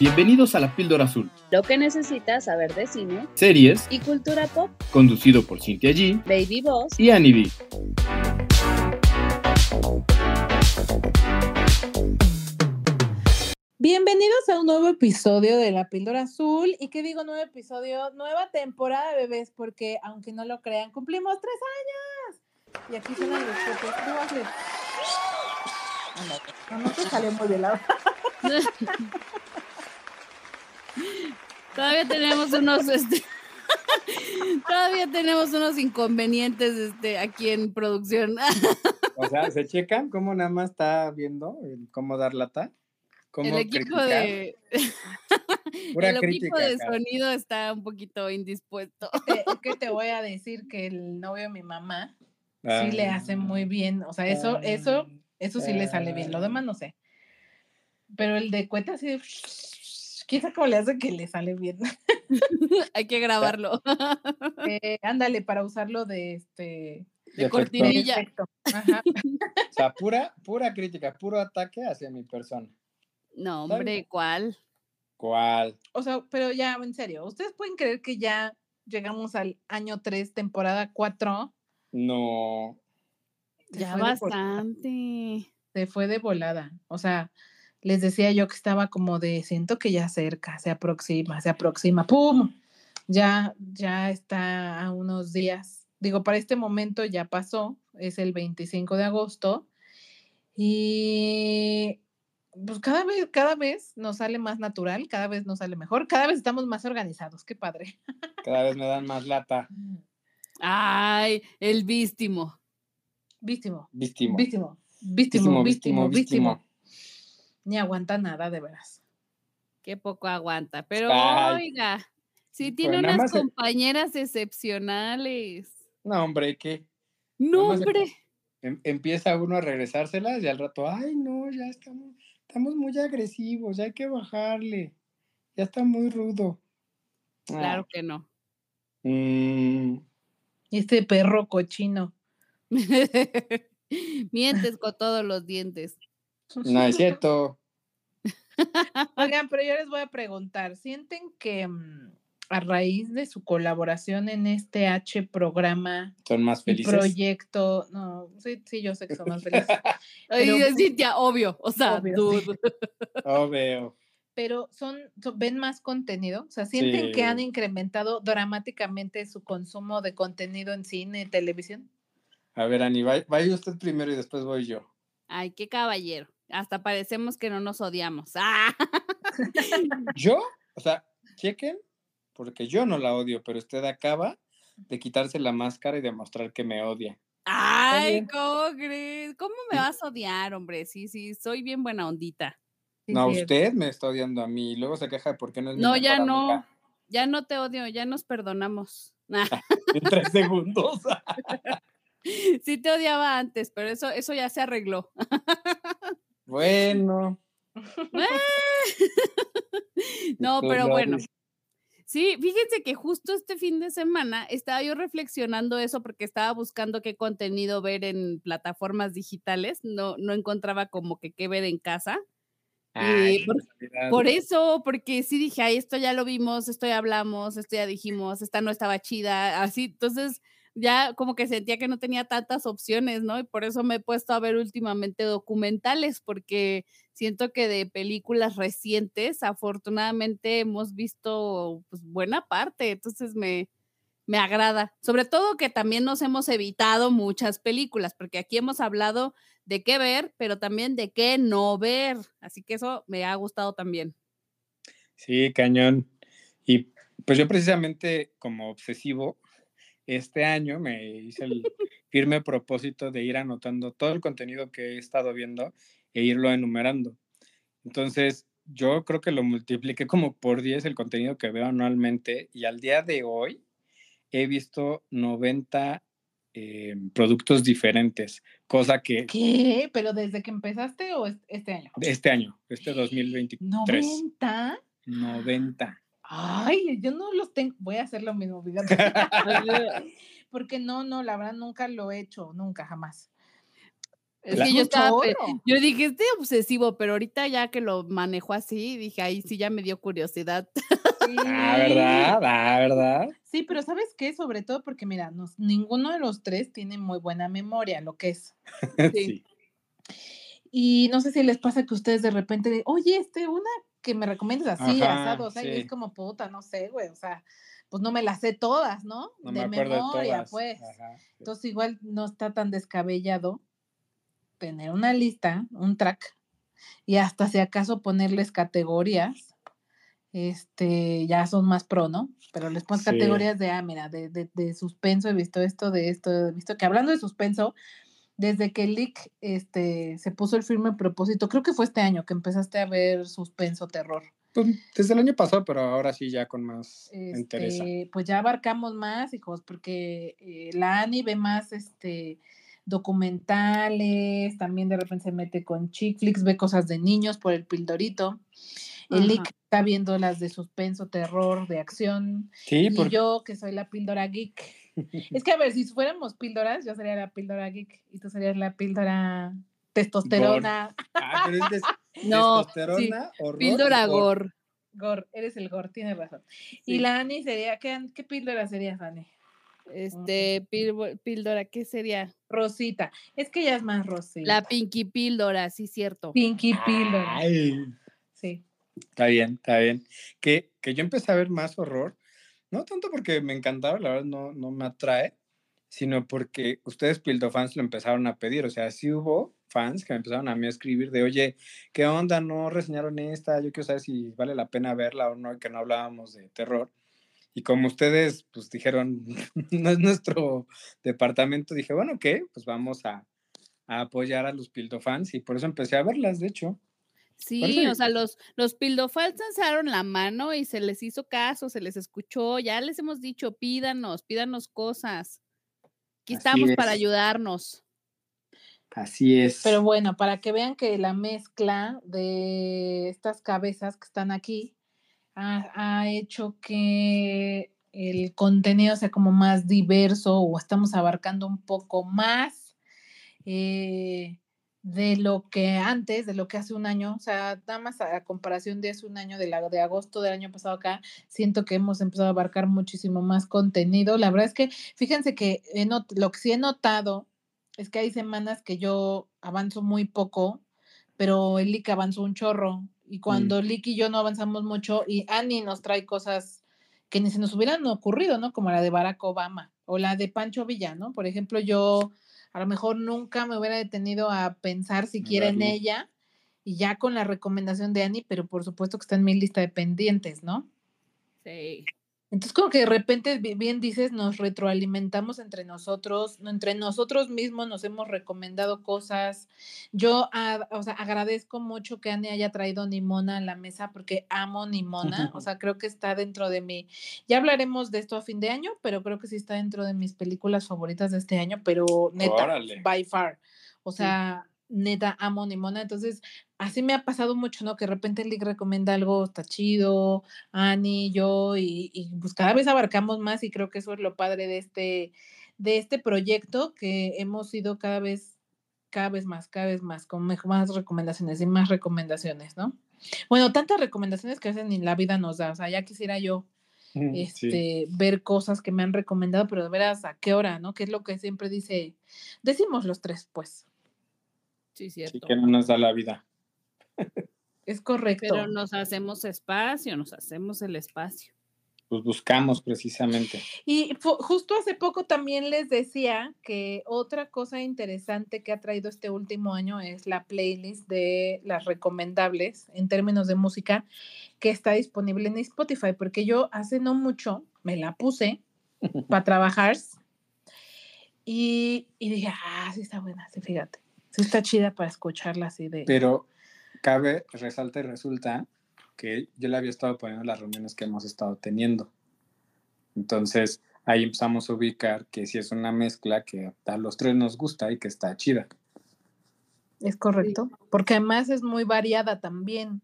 Bienvenidos a La Píldora Azul, Lo que necesitas saber de cine series y cultura pop. conducido por Cintia G Baby Boss. y Annie B. Bienvenidos a un nuevo episodio de La Píldora Azul. ¿Y qué digo nuevo episodio? Nueva temporada de bebés, porque aunque no lo crean, cumplimos tres años. Y aquí suenan los hazle. Ándale. No, no te salió muy bien la Todavía tenemos unos, este, todavía tenemos unos inconvenientes, este, aquí en producción. O sea, ¿se checan cómo nada más está viendo el cómo dar lata? ¿Cómo El equipo criticar? de, Pura el equipo de cara. sonido está un poquito indispuesto. Te- que te voy a decir que el novio de mi mamá sí le Ah, hace muy bien. O sea, eso, eso, eso sí le sale bien. Lo demás no sé. Pero el de cueta así de... ¿Quién sabe cómo le hace que le sale bien? Hay que grabarlo. Eh, ándale, para usarlo de este... de cortinilla. Ajá. O sea, pura, pura crítica, puro ataque hacia mi persona. No, hombre. ¿cuál? ¿Cuál? O sea, pero ya, en serio, ¿ustedes pueden creer que ya llegamos al año 3, temporada 4? No. Se Ya bastante. Se fue de volada. O sea, les decía yo que estaba como de, siento que ya cerca, se aproxima, se aproxima, ¡pum! Ya, ya está a unos días. Digo, para este momento ya pasó, es el 25 de agosto. Y pues cada vez, cada vez nos sale más natural, cada vez nos sale mejor, cada vez estamos más organizados, qué padre. Cada vez me dan más lata. Ay, el vístimo. Vístimo, Vístimo. vístimo, vístimo, vístimo, vístimo. Ni aguanta nada, de veras. Qué poco aguanta. Pero Ay. oiga, sí Pues tiene unas compañeras excepcionales. No, hombre, que No, hombre. em- empieza uno a regresárselas y al rato, ay, no, ya estamos, estamos muy agresivos, ya hay que bajarle. Ya está muy rudo. Ah, Claro que no. mm, Y este perro cochino. Mientes con todos los dientes. No es cierto. Oigan, pero yo les voy a preguntar, ¿sienten que mm, a raíz de su colaboración en este H programa Son más felices. proyecto, no, sí, sí, yo sé que son más felices, Pero- Cintia, obvio. O sea, Obvio, dude. Veo. pero son, son- ven más contenido, o sea, sienten que han incrementado dramáticamente su consumo de contenido en cine y televisión. A ver, Ani, vaya usted primero y después voy yo. Ay, qué caballero. Hasta parecemos que no nos odiamos. ¡Ah! Yo, o sea, chequen, porque yo no la odio, pero usted acaba de quitarse la máscara y demostrar que me odia. Ay. ¿cómo crees? ¿Cómo me vas a odiar, hombre? Sí, sí, soy bien buena ondita. Sí, no, cierto. usted me está odiando a mí y luego se queja de por qué no es mi No, ya no. amiga Ya no te odio, ya nos perdonamos. Ah, En tres segundos. sí te odiaba antes, pero eso, eso ya se arregló. Bueno. No, pero bueno. Sí, fíjense que justo este fin de semana estaba yo reflexionando eso porque estaba buscando qué contenido ver en plataformas digitales. No, no encontraba como que qué ver en casa. Ay, Eh, por, Navidad. por eso, porque sí dije, ay, esto ya lo vimos, esto ya hablamos, esto ya dijimos, esta no estaba chida, así. Entonces, ya como que sentía que no tenía tantas opciones, ¿no? Y por eso me he puesto a ver últimamente documentales, porque siento que de películas recientes, afortunadamente hemos visto pues, buena parte, entonces me, me agrada. Sobre todo que también nos hemos evitado muchas películas, porque aquí hemos hablado de qué ver, pero también de qué no ver. Así que eso me ha gustado también. Sí, cañón. Y pues yo precisamente como obsesivo, este año me hice el firme propósito de ir anotando todo el contenido que he estado viendo e irlo enumerando. Entonces, yo creo que lo multipliqué como por 10 el contenido que veo anualmente y al día de hoy he visto 90 eh, productos diferentes, cosa que ¿Qué? ¿Pero desde que empezaste o es- este año? este año, este 2023, ¿90? 90. Ay, yo no los tengo. Voy a hacer lo mismo, fíjate. Porque no, no, la verdad nunca lo he hecho, nunca, jamás. Es que yo estaba, yo dije, este obsesivo, pero ahorita ya que lo manejó así, dije, ahí sí ya me dio curiosidad. Sí. Ah, ¿verdad? Ah, ¿verdad? Sí, pero ¿sabes qué? Sobre todo porque, mira, nos- ninguno de los tres tiene muy buena memoria, lo que es. Sí. Y no sé si les pasa que ustedes de repente, oye, este, una que me recomiendas así, Ajá, asado, o sea, y es como puta, no sé, güey, o sea, pues no me las sé todas, ¿no? De memoria, de pues. Ajá, sí. Entonces igual no está tan descabellado tener una lista, un track, y hasta si acaso ponerles categorías, este, ya son más pro, ¿no? Pero les pones Sí. categorías de, ah, mira, de, de, de suspenso, he visto esto, de esto, he visto que hablando de suspenso, desde que Lick este, se puso el firme propósito, creo que fue este año que empezaste a ver suspenso, terror. Pues, desde el año pasado, pero ahora sí ya con más interés. Este, pues ya abarcamos más, hijos, porque eh, la Ani ve más este documentales, también de repente se mete con chick flicks, ve cosas de niños por el pildorito. El Lick está viendo las de suspenso, terror, de acción. Sí, Y yo, que soy la píldora geek. Es que a ver, si fuéramos píldoras, yo sería la píldora geek y tú serías la píldora testosterona. Ah, pero es des- No, testosterona, horror, Píldora gore. Gore. Gor, eres el Gor, tienes razón. Sí. Y la Ani sería, ¿qué, qué píldora serías, Ani? Este, píl- píldora, ¿qué sería? Rosita. Es que ella es más rosita. La Pinky Píldora, sí, cierto. Pinky Píldora. Ay, Sí. está bien, está bien. Que, que yo empecé a ver más horror, no tanto porque me encantaba, la verdad no, no me atrae, sino porque ustedes Pildofans lo empezaron a pedir. O sea, sí hubo fans que me empezaron a mí a escribir de, oye, ¿qué onda? No reseñaron esta, yo quiero saber si vale la pena verla o no, y que no hablábamos de terror. Y como ustedes, pues dijeron, no es nuestro departamento, dije, bueno, ¿qué? Pues vamos a, a apoyar a los Pildofans y por eso empecé a verlas, de hecho. Sí, Parece- o sea, los, los pildofals alzaron la mano y se les hizo caso, se les escuchó, ya les hemos dicho, pídanos, pídanos cosas. Aquí Así estamos para ayudarnos. Así es. Pero bueno, para que vean que la mezcla de estas cabezas que están aquí ha, ha hecho que el contenido sea como más diverso o estamos abarcando un poco más eh, de lo que antes, de lo que hace un año, o sea, nada más a, a comparación de hace un año, de, la, de agosto del año pasado acá, siento que hemos empezado a abarcar muchísimo más contenido. La verdad es que, fíjense que not- lo que sí he notado es que hay semanas que yo avanzo muy poco, pero el Lick avanzó un chorro. Y cuando Lick y yo no avanzamos mucho, y Annie nos trae cosas que ni se nos hubieran ocurrido, ¿no? Como la de Barack Obama o la de Pancho Villa, ¿no? Por ejemplo, yo a lo mejor nunca me hubiera detenido a pensar siquiera en ella y ya con la recomendación de Annie, pero por supuesto que está en mi lista de pendientes, ¿no? Sí. Entonces, como que de repente, bi- bien dices, nos retroalimentamos entre nosotros, no, entre nosotros mismos nos hemos recomendado cosas. Yo, a- o sea, agradezco mucho que Annie haya traído Nimona a la mesa porque amo Nimona, o sea, creo que está dentro de mi, ya hablaremos de esto a fin de año, pero creo que sí está dentro de mis películas favoritas de este año, pero neta, Órale. by far, o Sí. Neta, amo Nimona, entonces, así me ha pasado mucho, ¿no? Que de repente el Lick recomienda algo, está chido, Ani, yo, y, y, pues cada vez abarcamos más y creo que eso es lo padre de este, de este proyecto, que hemos ido cada vez, cada vez más, cada vez más, con más recomendaciones y más recomendaciones, ¿no? Bueno, tantas recomendaciones que veces ni la vida nos da, o sea, ya quisiera yo sí. este, ver cosas que me han recomendado, pero de veras, ¿a qué hora, no? Que es lo que siempre dice, decimos los tres, pues, Sí, Sí, cierto. que no nos da la vida. es correcto. Pero nos hacemos espacio, nos hacemos el espacio. Pues buscamos precisamente. Y justo hace poco también les decía que otra cosa interesante que ha traído este último año es la playlist de las recomendables en términos de música que está disponible en Spotify, porque yo hace no mucho me la puse para trabajar y, y dije, ah, sí está buena, sí, fíjate, sí está chida para escucharla así de... Pero cabe, resalta y resulta que yo le había estado poniendo en las reuniones que hemos estado teniendo. Entonces, ahí empezamos a ubicar que si es una mezcla que a los tres nos gusta y que está chida. Es correcto, porque además es muy variada también.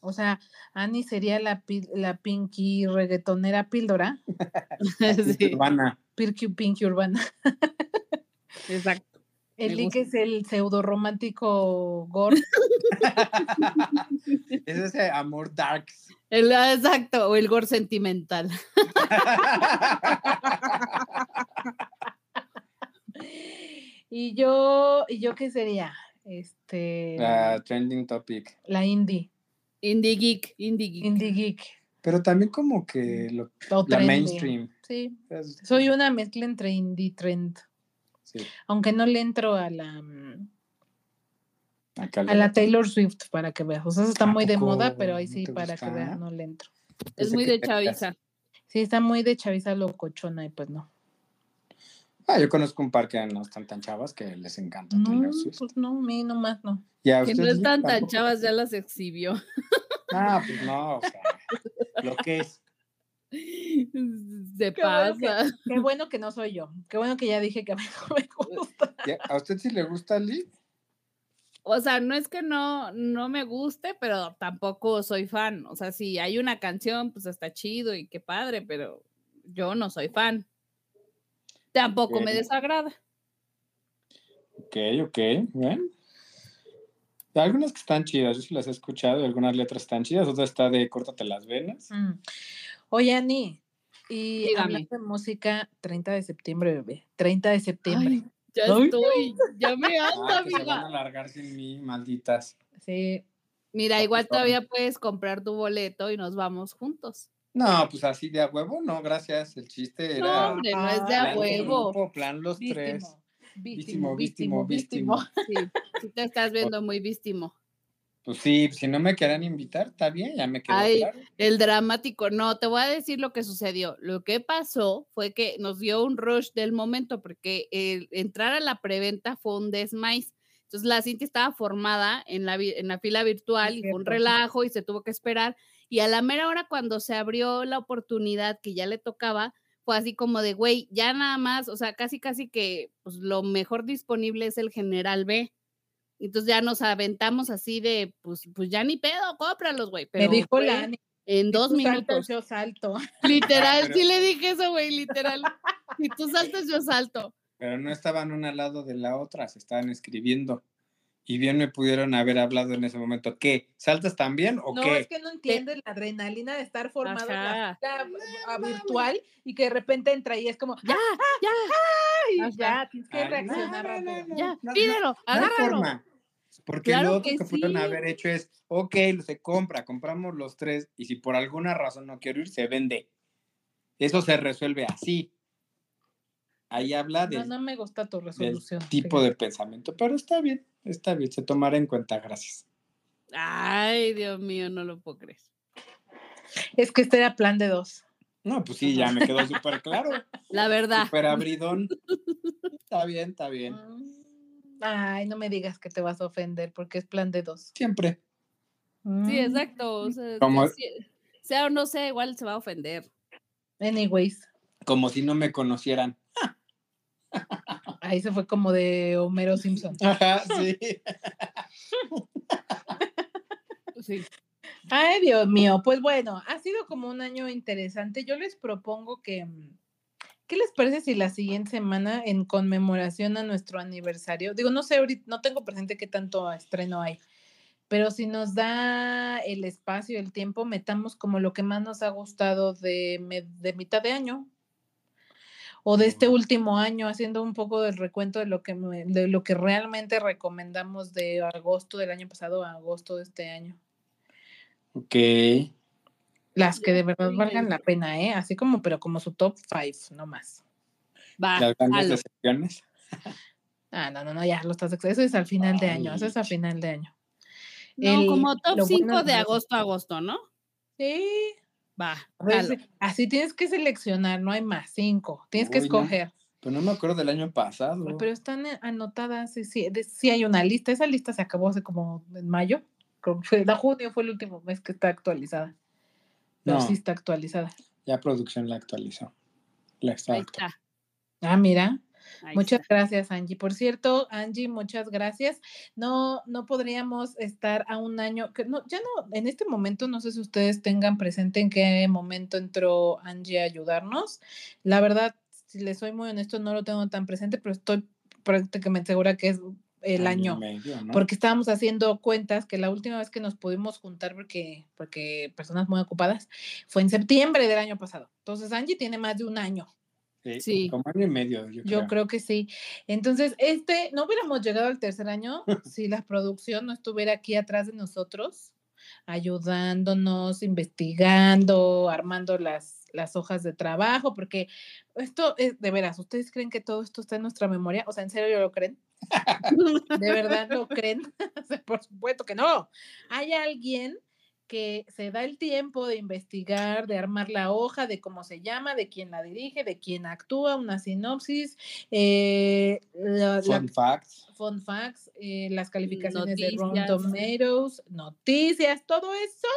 O sea, Annie sería la, la pinky reggaetonera píldora, sí, Urbana. Pinky Pinky Urbana. exacto. El Lick gusta. es el pseudo romántico gore. es ese amor darks. El, ah, exacto, o el gore sentimental. Y yo, ¿y yo qué sería? Este, La trending topic. la indie, Indie geek, indie geek. indie geek. Pero también como que lo- o la trendy. mainstream. Sí, Es- soy una mezcla entre indie y trend. Sí, Aunque no le entro a la, mm, a la Taylor Swift para que veas. O sea, está ¿A muy de moda, pero ahí sí para que veas no le entro. Es muy de chaviza. Sí, está muy de chaviza locochona y pues no. Ah, yo conozco un par que no están tan chavas que les encanta No, Taylor Swift. pues no, a mí nomás no. ¿Y a Que no están tan tampoco? chavas, ya las exhibió. Ah, pues no, o sea, lo que es. Se Qué bueno que- pasa. Qué bueno que no soy yo. Qué bueno que ya dije que a mí no me gusta. ¿Y ¿A usted sí le gusta Lee? O sea, no es que no, no me guste, pero tampoco soy fan. O sea, si hay una canción, pues está chido y qué padre, pero yo no soy fan. Tampoco me desagrada. Ok, ok, bien. Algunas que están chidas, yo sí las he escuchado, y algunas letras están chidas, otra está de córtate las venas. Mm. Oye, Ani, y Dígame. hablando de música, 30 de septiembre, bebé. 30 de septiembre. Ay, ya Ay. estoy, ya me ando, Ah, que se van a amiga. alargar sin mí, malditas. Sí. Mira, igual todavía puedes comprar tu boleto y nos vamos juntos. No, pues así de a huevo, no, gracias. El chiste No, era hombre, no es de plan a huevo. grupo, plan los tres. Vístimo, Vístimo, vístimo, vístimo, vístimo. Sí, sí te estás viendo muy vístimo. Pues sí, si no me querían invitar, está bien, ya me quedó Ay, claro. El dramático, no, te voy a decir lo que sucedió. Lo que pasó fue que nos dio un rush del momento porque el entrar a la preventa fue un desmais. Entonces la Cintia estaba formada en la, vi- en la fila virtual y fue un relajo y se tuvo que esperar. Y a la mera hora cuando se abrió la oportunidad que ya le tocaba, fue así como de, güey, ya nada más, o sea, casi casi que pues, lo mejor disponible es el General B. Entonces ya nos aventamos así de, pues, pues ya ni pedo, cómpralos, güey. Me Pero dijo la Ani. en si dos tú saltas, minutos. Yo salto. Literal, pero- sí le dije eso, güey, literal. Si tú saltas, yo salto. Pero no estaban una al lado de la otra, se estaban escribiendo. Y bien me pudieron haber hablado en ese momento. ¿Qué? ¿Saltas también o No, qué? es que no entiendes la adrenalina de estar formado en la ah, virtual y que de repente entra y es como, Ya, ya, ¡ay! Ajá. Ya, tienes que Ay, reaccionar no, no, rápido. no, ya, no, no, pídelo, No agárralo. Porque Claro lo otro que que, pudieron sí. haber hecho es, ok, se compra, compramos los tres y si por alguna razón no quiero ir, se vende. Eso se resuelve así. Ahí habla No, del, no me gusta tu del tipo fíjate. de pensamiento, pero está bien, está bien, se tomará en cuenta, gracias. Ay, Dios mío, no lo puedo creer. Es que este era plan de dos. No, pues sí, ya me quedó súper claro, La verdad. súper abridón. Está bien, está bien. Mm, Ay, no me digas que te vas a ofender porque es plan de dos. Siempre. Sí, Mm, exacto. o sea, Como- sí, sea o no sea, igual se va a ofender. Anyways, Como si no me conocieran. Ahí se fue como de Homero Simpson. Ajá, sí. Sí. Ay, Dios mío, pues bueno, ha sido como un año interesante. Yo les propongo que, mm, ¿qué les parece si la siguiente semana, en conmemoración a nuestro aniversario, digo, no sé, ahorita no tengo presente qué tanto estreno hay, pero si nos da el espacio, el tiempo, metamos como lo que más nos ha gustado de, de mitad de año o de este último año, haciendo un poco del recuento de lo que, me- de lo que realmente recomendamos de agosto del año pasado a agosto de este año. Ok. Las que de verdad valgan la pena, ¿eh? Así como, pero como su top five, no más. Va, Las grandes decepciones. Ah, no, no, no, ya lo estás. Eso es al final de año, eso es a Ay. final de año. No, el- como top lo 5 bueno, de agosto a agosto, ¿no? Sí. Va, así tienes que seleccionar, no hay más, cinco. Tienes que Uy, no. escoger. Pero no me acuerdo del año pasado. Pero están eh, anotadas, sí, sí, de- sí hay una lista. Esa lista se acabó hace como en mayo. creo que fue- no, junio fue el último mes que está actualizada. Pero No. sí está actualizada. Ya producción la actualizó. La está Ahí está. Ah, mira. Ahí Muchas está. gracias, Angie. Por cierto, Angie, muchas gracias. No, no podríamos estar a un año, que no, ya no, en este momento no sé si ustedes tengan presente en qué momento entró Angie a ayudarnos. La verdad, si les soy muy honesto, no lo tengo tan presente, pero estoy prácticamente segura que es el año. y medio, ¿no? Porque estábamos haciendo cuentas que la última vez que nos pudimos juntar, porque, porque personas muy ocupadas, fue en septiembre del año pasado. Entonces, Angie tiene más de un año. Sí, Sí. Como año y medio, yo, Yo creo. creo que sí. Entonces, este, no hubiéramos llegado al tercer año si la producción no estuviera aquí atrás de nosotros, ayudándonos, investigando, armando las, las hojas de trabajo, porque esto es de veras, ¿ustedes creen que todo esto está en nuestra memoria? O sea, ¿en serio lo creen? ¿De verdad lo creen? Por supuesto que no. Hay alguien que se da el tiempo de investigar, de armar la hoja, de cómo se llama, de quién la dirige, de quién actúa, una sinopsis, eh, la, la- Fun facts. fun facts, eh, las calificaciones de Rotten Noticias. Tomatoes, noticias, todo eso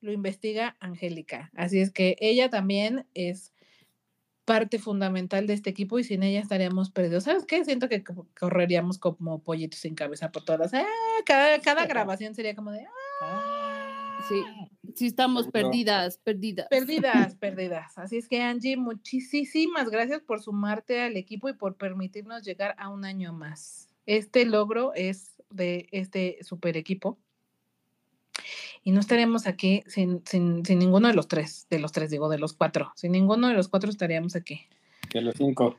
lo investiga Angélica. Así es que ella también es parte fundamental de este equipo y sin ella estaríamos perdidos. ¿Sabes qué? Siento que co- correríamos como pollitos sin cabeza por todas. Ah, cada, cada grabación sería como de ah, Sí, sí estamos perdidas, perdidas. perdidas, perdidas. Así es que Angie, muchísimas gracias por sumarte al equipo y por permitirnos llegar a un año más. Este logro es de este super equipo. Y no estaremos aquí sin, sin, sin ninguno de los tres, de los tres, digo, de los cuatro. Sin ninguno de los cuatro estaríamos aquí. De los cinco.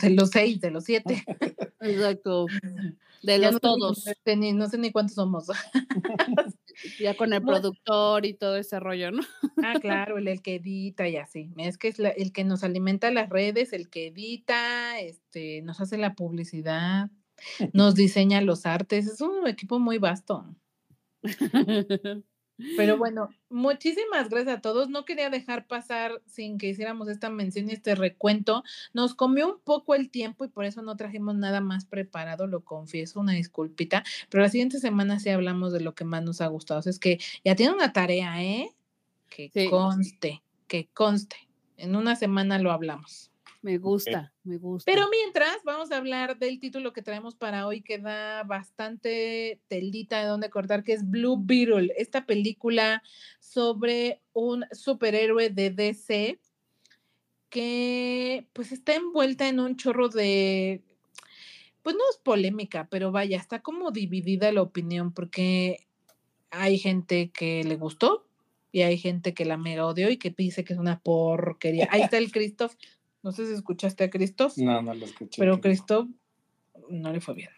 De los seis, de los siete. Exacto. De los no todos. ni- no sé ni cuántos somos. Ya con el productor y todo ese rollo, ¿no? Ah, claro, el, el que edita y así. Es que es la- el que nos alimenta las redes, el que edita, este, nos hace la publicidad, nos diseña los artes. Es un equipo muy vasto. Pero bueno, muchísimas gracias a todos. No quería dejar pasar sin que hiciéramos esta mención y este recuento. Nos comió un poco el tiempo y por eso no trajimos nada más preparado, lo confieso, una disculpita. Pero la siguiente semana sí hablamos de lo que más nos ha gustado. O sea, es que ya tiene una tarea, ¿eh? Que Sí. conste, que conste. En una semana lo hablamos. Me gusta, me gusta. Pero mientras, vamos a hablar del título que traemos para hoy, que da bastante telita de donde cortar, que es Blue Beetle, esta película sobre un superhéroe de DC que pues está envuelta en un chorro de, pues no es polémica, pero vaya, está como dividida la opinión porque hay gente que le gustó y hay gente que la mega odió y que dice que es una porquería. Ahí está el Christoph. No sé si escuchaste a Christoph. No, no lo escuché. Pero Cristo no le fue bien.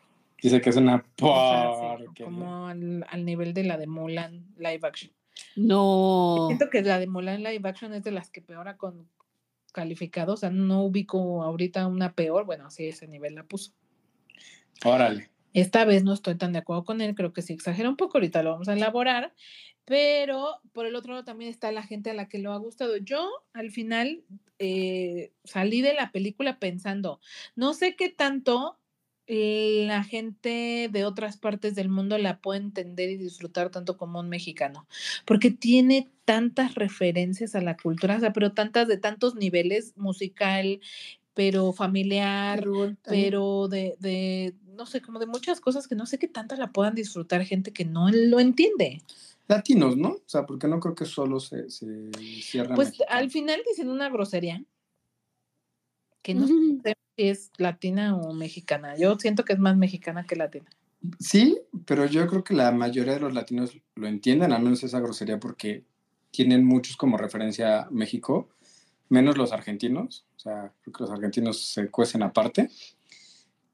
Dice que es una O sea, sí, porquería. como al, al nivel de la de Mulan live action. No. Siento que la de Mulan live action es de las que peor ha con calificado. O sea, no ubico ahorita una peor. Bueno, sí, ese nivel la puso. Órale. Esta vez no estoy tan de acuerdo con él, creo que sí exagera un poco, ahorita lo vamos a elaborar, pero por el otro lado también está la gente a la que lo ha gustado. Yo al final eh, salí de la película pensando, no sé qué tanto eh, la gente de otras partes del mundo la puede entender y disfrutar tanto como un mexicano, porque tiene tantas referencias a la cultura, o sea, pero tantas de tantos niveles, musical, pero familiar, pero de, de, no sé, como de muchas cosas que no sé qué tanto la puedan disfrutar gente que no lo entiende. Latinos, ¿no? O sea, porque no creo que solo se, se cierra. Pues México. al final dicen una grosería que no sé si es latina o mexicana. Yo siento que es más mexicana que latina. Sí, pero yo creo que la mayoría de los latinos lo entienden, al menos esa grosería, porque tienen muchos como referencia a México, menos los argentinos. O sea, creo que los argentinos se cuecen aparte.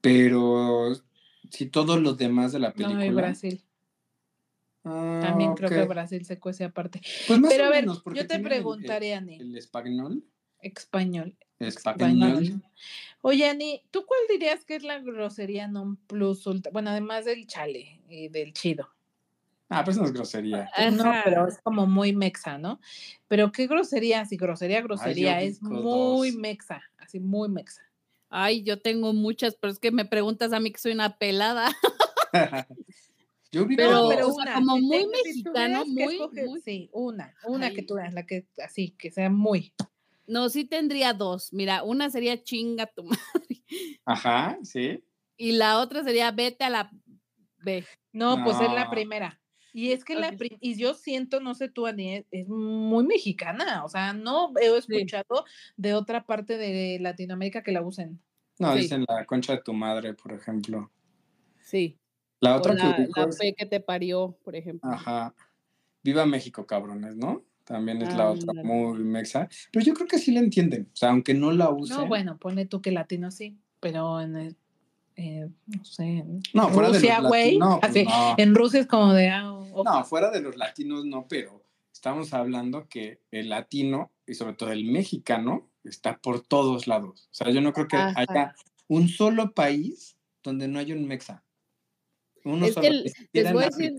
Pero si todos los demás de la película. No, y Brasil. Ah, También creo que. Brasil se cuece aparte. Pues más Pero o a ver, yo te preguntaré, Ani, El, español. español. Español. Oye, Ani, ¿tú cuál dirías que es la grosería non plus ultra? Bueno, además del chale y del chido. Ah, pues no es grosería. No, Ajá. pero es como muy mexa, ¿no? Pero qué grosería, si grosería, grosería, es muy dos. mexa, así muy mexa. Ay, yo tengo muchas, pero es que me preguntas a mí que soy una pelada. Yo Pero- dos. o sea, como muy mexicano, muy- Sí, una, una que tú veas, la que así, que sea muy. No, sí tendría dos. Mira, una sería chinga tu madre. Ajá, sí. Y la otra sería vete a la B. No, pues es la No. primera. Y es que la Ok. pri- y yo siento, no sé tú, Ani, es, es muy mexicana. O sea, no he escuchado de otra parte de Latinoamérica que la usen. No, Sí. dicen la concha de tu madre, por ejemplo. Sí. La otra que la, ubico la es- fe que te parió, por ejemplo. Ajá. Viva México, cabrones, ¿no? También es la otra muy mexa. Pero yo creo que sí la entienden. O sea, aunque no la usen. No, bueno, ponle tú que latino sí, pero en el, eh, no sé, No, fuera de Rusia, los güey. latinos, pues así, no. En Rusia es como de, ah. No, fuera de los latinos no, pero estamos hablando que el latino y sobre todo el mexicano está por todos lados. O sea, yo no creo que Ajá. haya un solo país donde no haya un mexa. Uno Es que les voy a decir,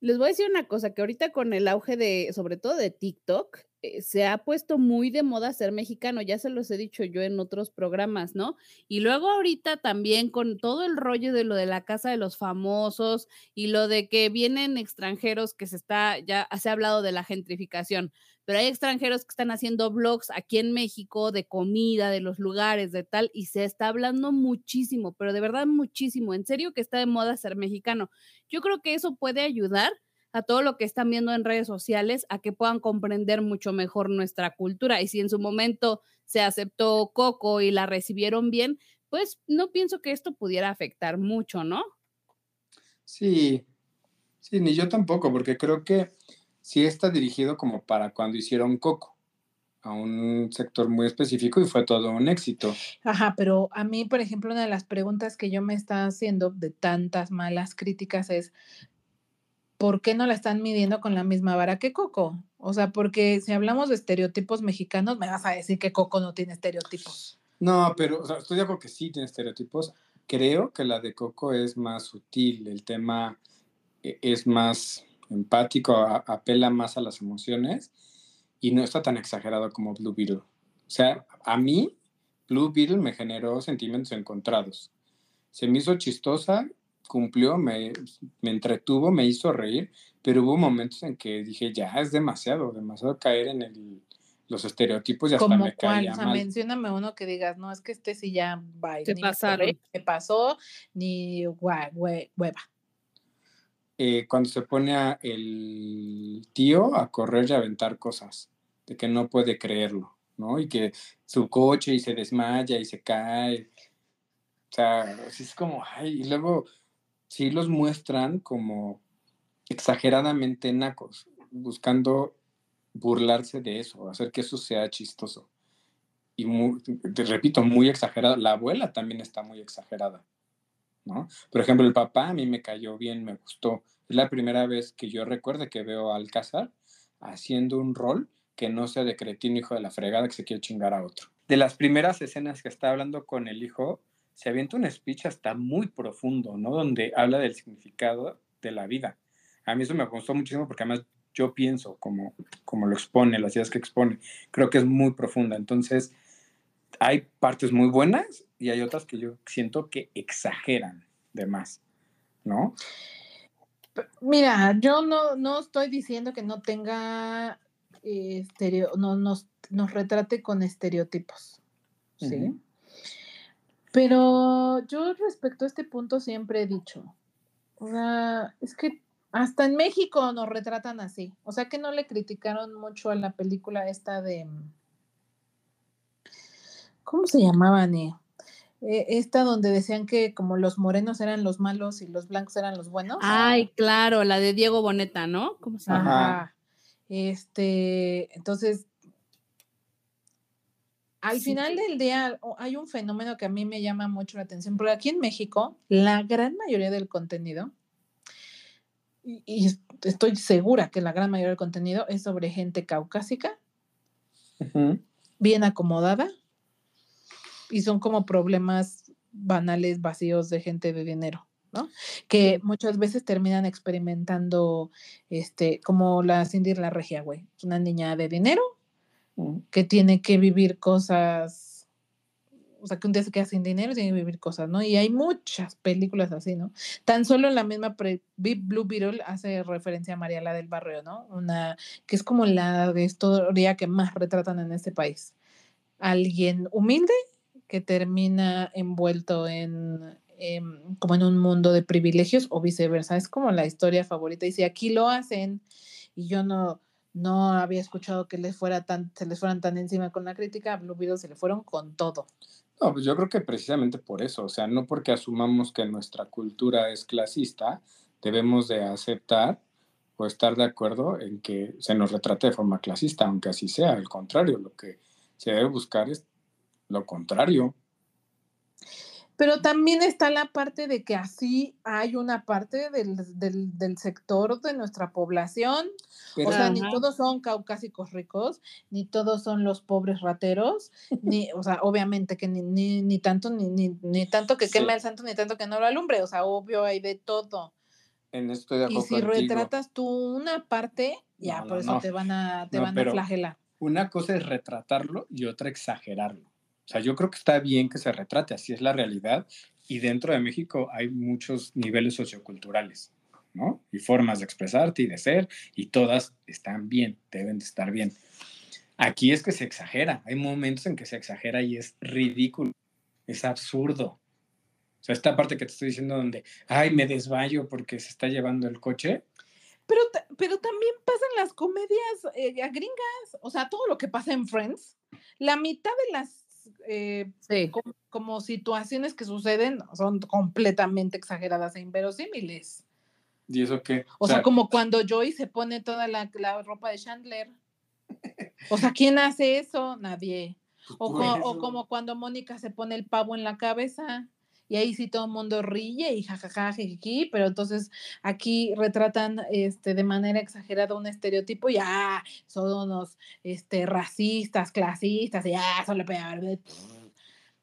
les voy a decir una cosa, que ahorita con el auge de, sobre todo de TikTok, eh, se ha puesto muy de moda ser mexicano, ya se los he dicho yo en otros programas, ¿no? Y luego ahorita también con todo el rollo de lo de la casa de los famosos y lo de que vienen extranjeros que se está, ya se ha hablado de la gentrificación, pero hay extranjeros que están haciendo blogs aquí en México de comida, de los lugares, de tal, y se está hablando muchísimo, pero de verdad muchísimo, en serio que está de moda ser mexicano. Yo creo que eso puede ayudar a todo lo que están viendo en redes sociales, a que puedan comprender mucho mejor nuestra cultura. Y si en su momento se aceptó Coco y la recibieron bien, pues no pienso que esto pudiera afectar mucho, ¿no? Sí, sí, ni yo tampoco, porque creo que sí está dirigido como para cuando hicieron Coco, a un sector muy específico y fue todo un éxito. Ajá, pero a mí, por ejemplo, una de las preguntas que yo me está haciendo de tantas malas críticas es, ¿por qué no la están midiendo con la misma vara que Coco? O sea, porque si hablamos de estereotipos mexicanos, me vas a decir que Coco no tiene estereotipos. No, pero o sea, estoy de acuerdo que sí tiene estereotipos. Creo que la de Coco es más sutil, el tema e- es más empático, a- apela más a las emociones y no está tan exagerado como Blue Beetle. O sea, a mí Blue Beetle me generó sentimientos encontrados. Se me hizo chistosa, cumplió, me, me entretuvo, me hizo reír, pero hubo momentos en que dije, ya es demasiado, demasiado caer en el- los estereotipos y hasta Como me cuál, caía o sea, mal. mencióname uno que digas, no, es que este sí ya va. Se ni pasaron. pasó, ni hue- hueva. Eh, cuando se pone a el tío a correr y a aventar cosas, de que no puede creerlo, ¿no? Y que su coche y se desmaya y se cae. O sea, es como, ay, y luego sí los muestran como exageradamente nacos, buscando burlarse de eso, hacer que eso sea chistoso. Y muy- te repito, muy exagerado. La abuela también está muy exagerada. Por ejemplo, el papá a mí me cayó bien, me gustó. Es la primera vez que yo recuerdo que veo a Alcázar haciendo un rol que no sea de cretino hijo de la fregada que se quiere chingar a otro. De las primeras escenas que está hablando con el hijo, se avienta un speech hasta muy profundo, ¿no? Donde habla del significado de la vida. A mí eso me gustó muchísimo porque además yo pienso como, como lo expone, las ideas que expone. Creo que es muy profunda. Entonces, hay partes muy buenas y hay otras que yo siento que exageran de más, ¿no? Mira, yo no, no estoy diciendo que no tenga eh, estereo, no nos, nos retrate con estereotipos, ¿sí? Pero yo respecto a este punto siempre he dicho, o sea, es que hasta en México nos retratan así. O sea que no le criticaron mucho a la película esta de... ¿Cómo se llamaba, Ni? Eh, esta donde decían que como los morenos eran los malos y los blancos eran los buenos. Ay, claro, la de Diego Boneta, ¿no? ¿Cómo se llama? Ajá. Este, entonces, al Sí. final del día hay un fenómeno que a mí me llama mucho la atención, porque aquí en México, la gran mayoría del contenido, y, y es- estoy segura que la gran mayoría del contenido es sobre gente caucásica, bien acomodada, y son como problemas banales, vacíos de gente de dinero. ¿no? Que muchas veces terminan experimentando, este, como la Cindy la Regia, güey. Una niña de dinero Ujú. que tiene que vivir cosas, o sea, que un día se queda sin dinero y tiene que vivir cosas, ¿no? Y hay muchas películas así, ¿no? Tan solo en la misma pre- Blue Beetle hace referencia a Mariela del Barrio, ¿no? Una que es como la historia que más retratan en este país. Alguien humilde que termina envuelto en, em, como en un mundo de privilegios o viceversa. Es como la historia favorita. Y si aquí lo hacen y yo no, no había escuchado que les fuera tan, se les fueran tan encima con la crítica, a Blue Beetle se le fueron con todo. No, pues yo creo que precisamente por eso, o sea, no porque asumamos que nuestra cultura es clasista, debemos de aceptar o estar de acuerdo en que se nos retrate de forma clasista, aunque así sea, al contrario, lo que se debe buscar es lo contrario. Pero también está la parte de que así hay una parte del, del, del sector de nuestra población. Pero, o sea, ni todos son caucásicos ricos, ni todos son los pobres rateros, ni, o sea, obviamente que ni, ni, ni tanto, ni, ni, ni tanto que Sí. queme al santo, ni tanto que no lo alumbre. O sea, obvio hay de todo. en esto estoy de Y si contigo. retratas tú una parte, ya No, por no, eso no. te van a, te No, van pero- a flagelar. Una cosa es retratarlo y otra exagerarlo. O sea, yo creo que está bien que se retrate, así es la realidad. Y dentro de México hay muchos niveles socioculturales, ¿no? Y formas de expresarte y de ser, y todas están bien, deben de estar bien. Aquí es que se exagera, hay momentos en que se exagera y es ridículo, es absurdo. O sea, esta parte que te estoy diciendo donde, ay, me desmayo porque se está llevando el coche, Pero, pero también pasan las comedias eh, gringas, o sea, todo lo que pasa en Friends, la mitad de las eh, Sí. como situaciones que suceden son completamente exageradas e inverosímiles. y eso que... O, sea, como cuando Joy se pone toda la, la ropa de Chandler. O sea, ¿quién hace eso? Nadie. O, co- o eso. como cuando Mónica se pone el pavo en la cabeza. Y ahí sí todo el mundo ríe y jajaja, jijiji, pero entonces aquí retratan este, de manera exagerada un estereotipo y ah, son unos este, racistas, clasistas, y ah, son lo peor.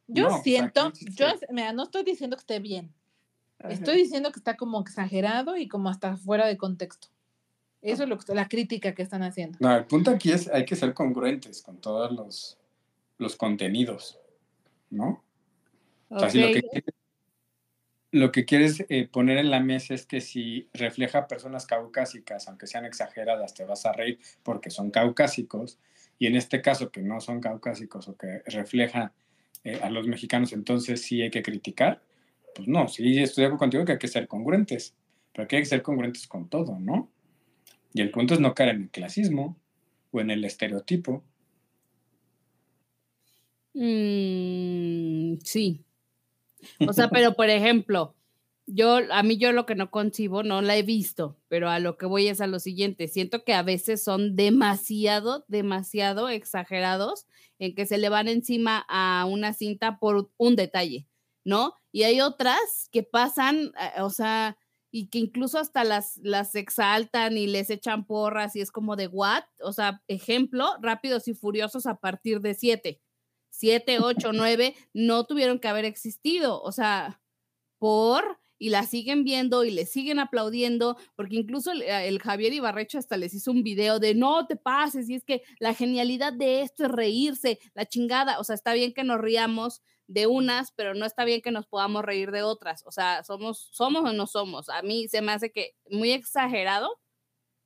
Yo No, siento, yo, mira, no estoy diciendo que esté bien, Ajá. estoy diciendo que está como exagerado y como hasta fuera de contexto. Eso es lo que, la crítica que están haciendo. No, el punto aquí es hay que ser congruentes con todos los, los contenidos, ¿no? O sea, si lo que, lo que quieres eh, poner en la mesa es que si refleja personas caucásicas, aunque sean exageradas, te vas a reír porque son caucásicos, y en este caso que no son caucásicos o que refleja eh, a los mexicanos, entonces sí hay que criticar. Pues no, sí estoy acuerdo contigo que hay que ser congruentes, pero que hay que ser congruentes con todo, ¿no? Y el punto es no caer en el clasismo o en el estereotipo. Mm, sí. O sea, pero por ejemplo, yo, a mí yo lo que no concibo, no la he visto, pero a lo que voy es a lo siguiente. Siento que a veces son demasiado, demasiado exagerados en que se le van encima a una cinta por un detalle, ¿no? Y hay otras que pasan, eh, o sea, y que incluso hasta las, las exaltan y les echan porras y es como de what? O sea, ejemplo, rápidos y furiosos a partir de siete. 7, 8, 9 no tuvieron que haber existido, o sea, por y la siguen viendo y le siguen aplaudiendo, porque incluso el, el, Javier Ibarrecho hasta les hizo un video de no te pases, y es que la genialidad de esto es reírse, la chingada, o sea, está bien que nos riamos de unas, pero no está bien que nos podamos reír de otras, o sea, somos, somos o no somos, a mí se me hace que muy exagerado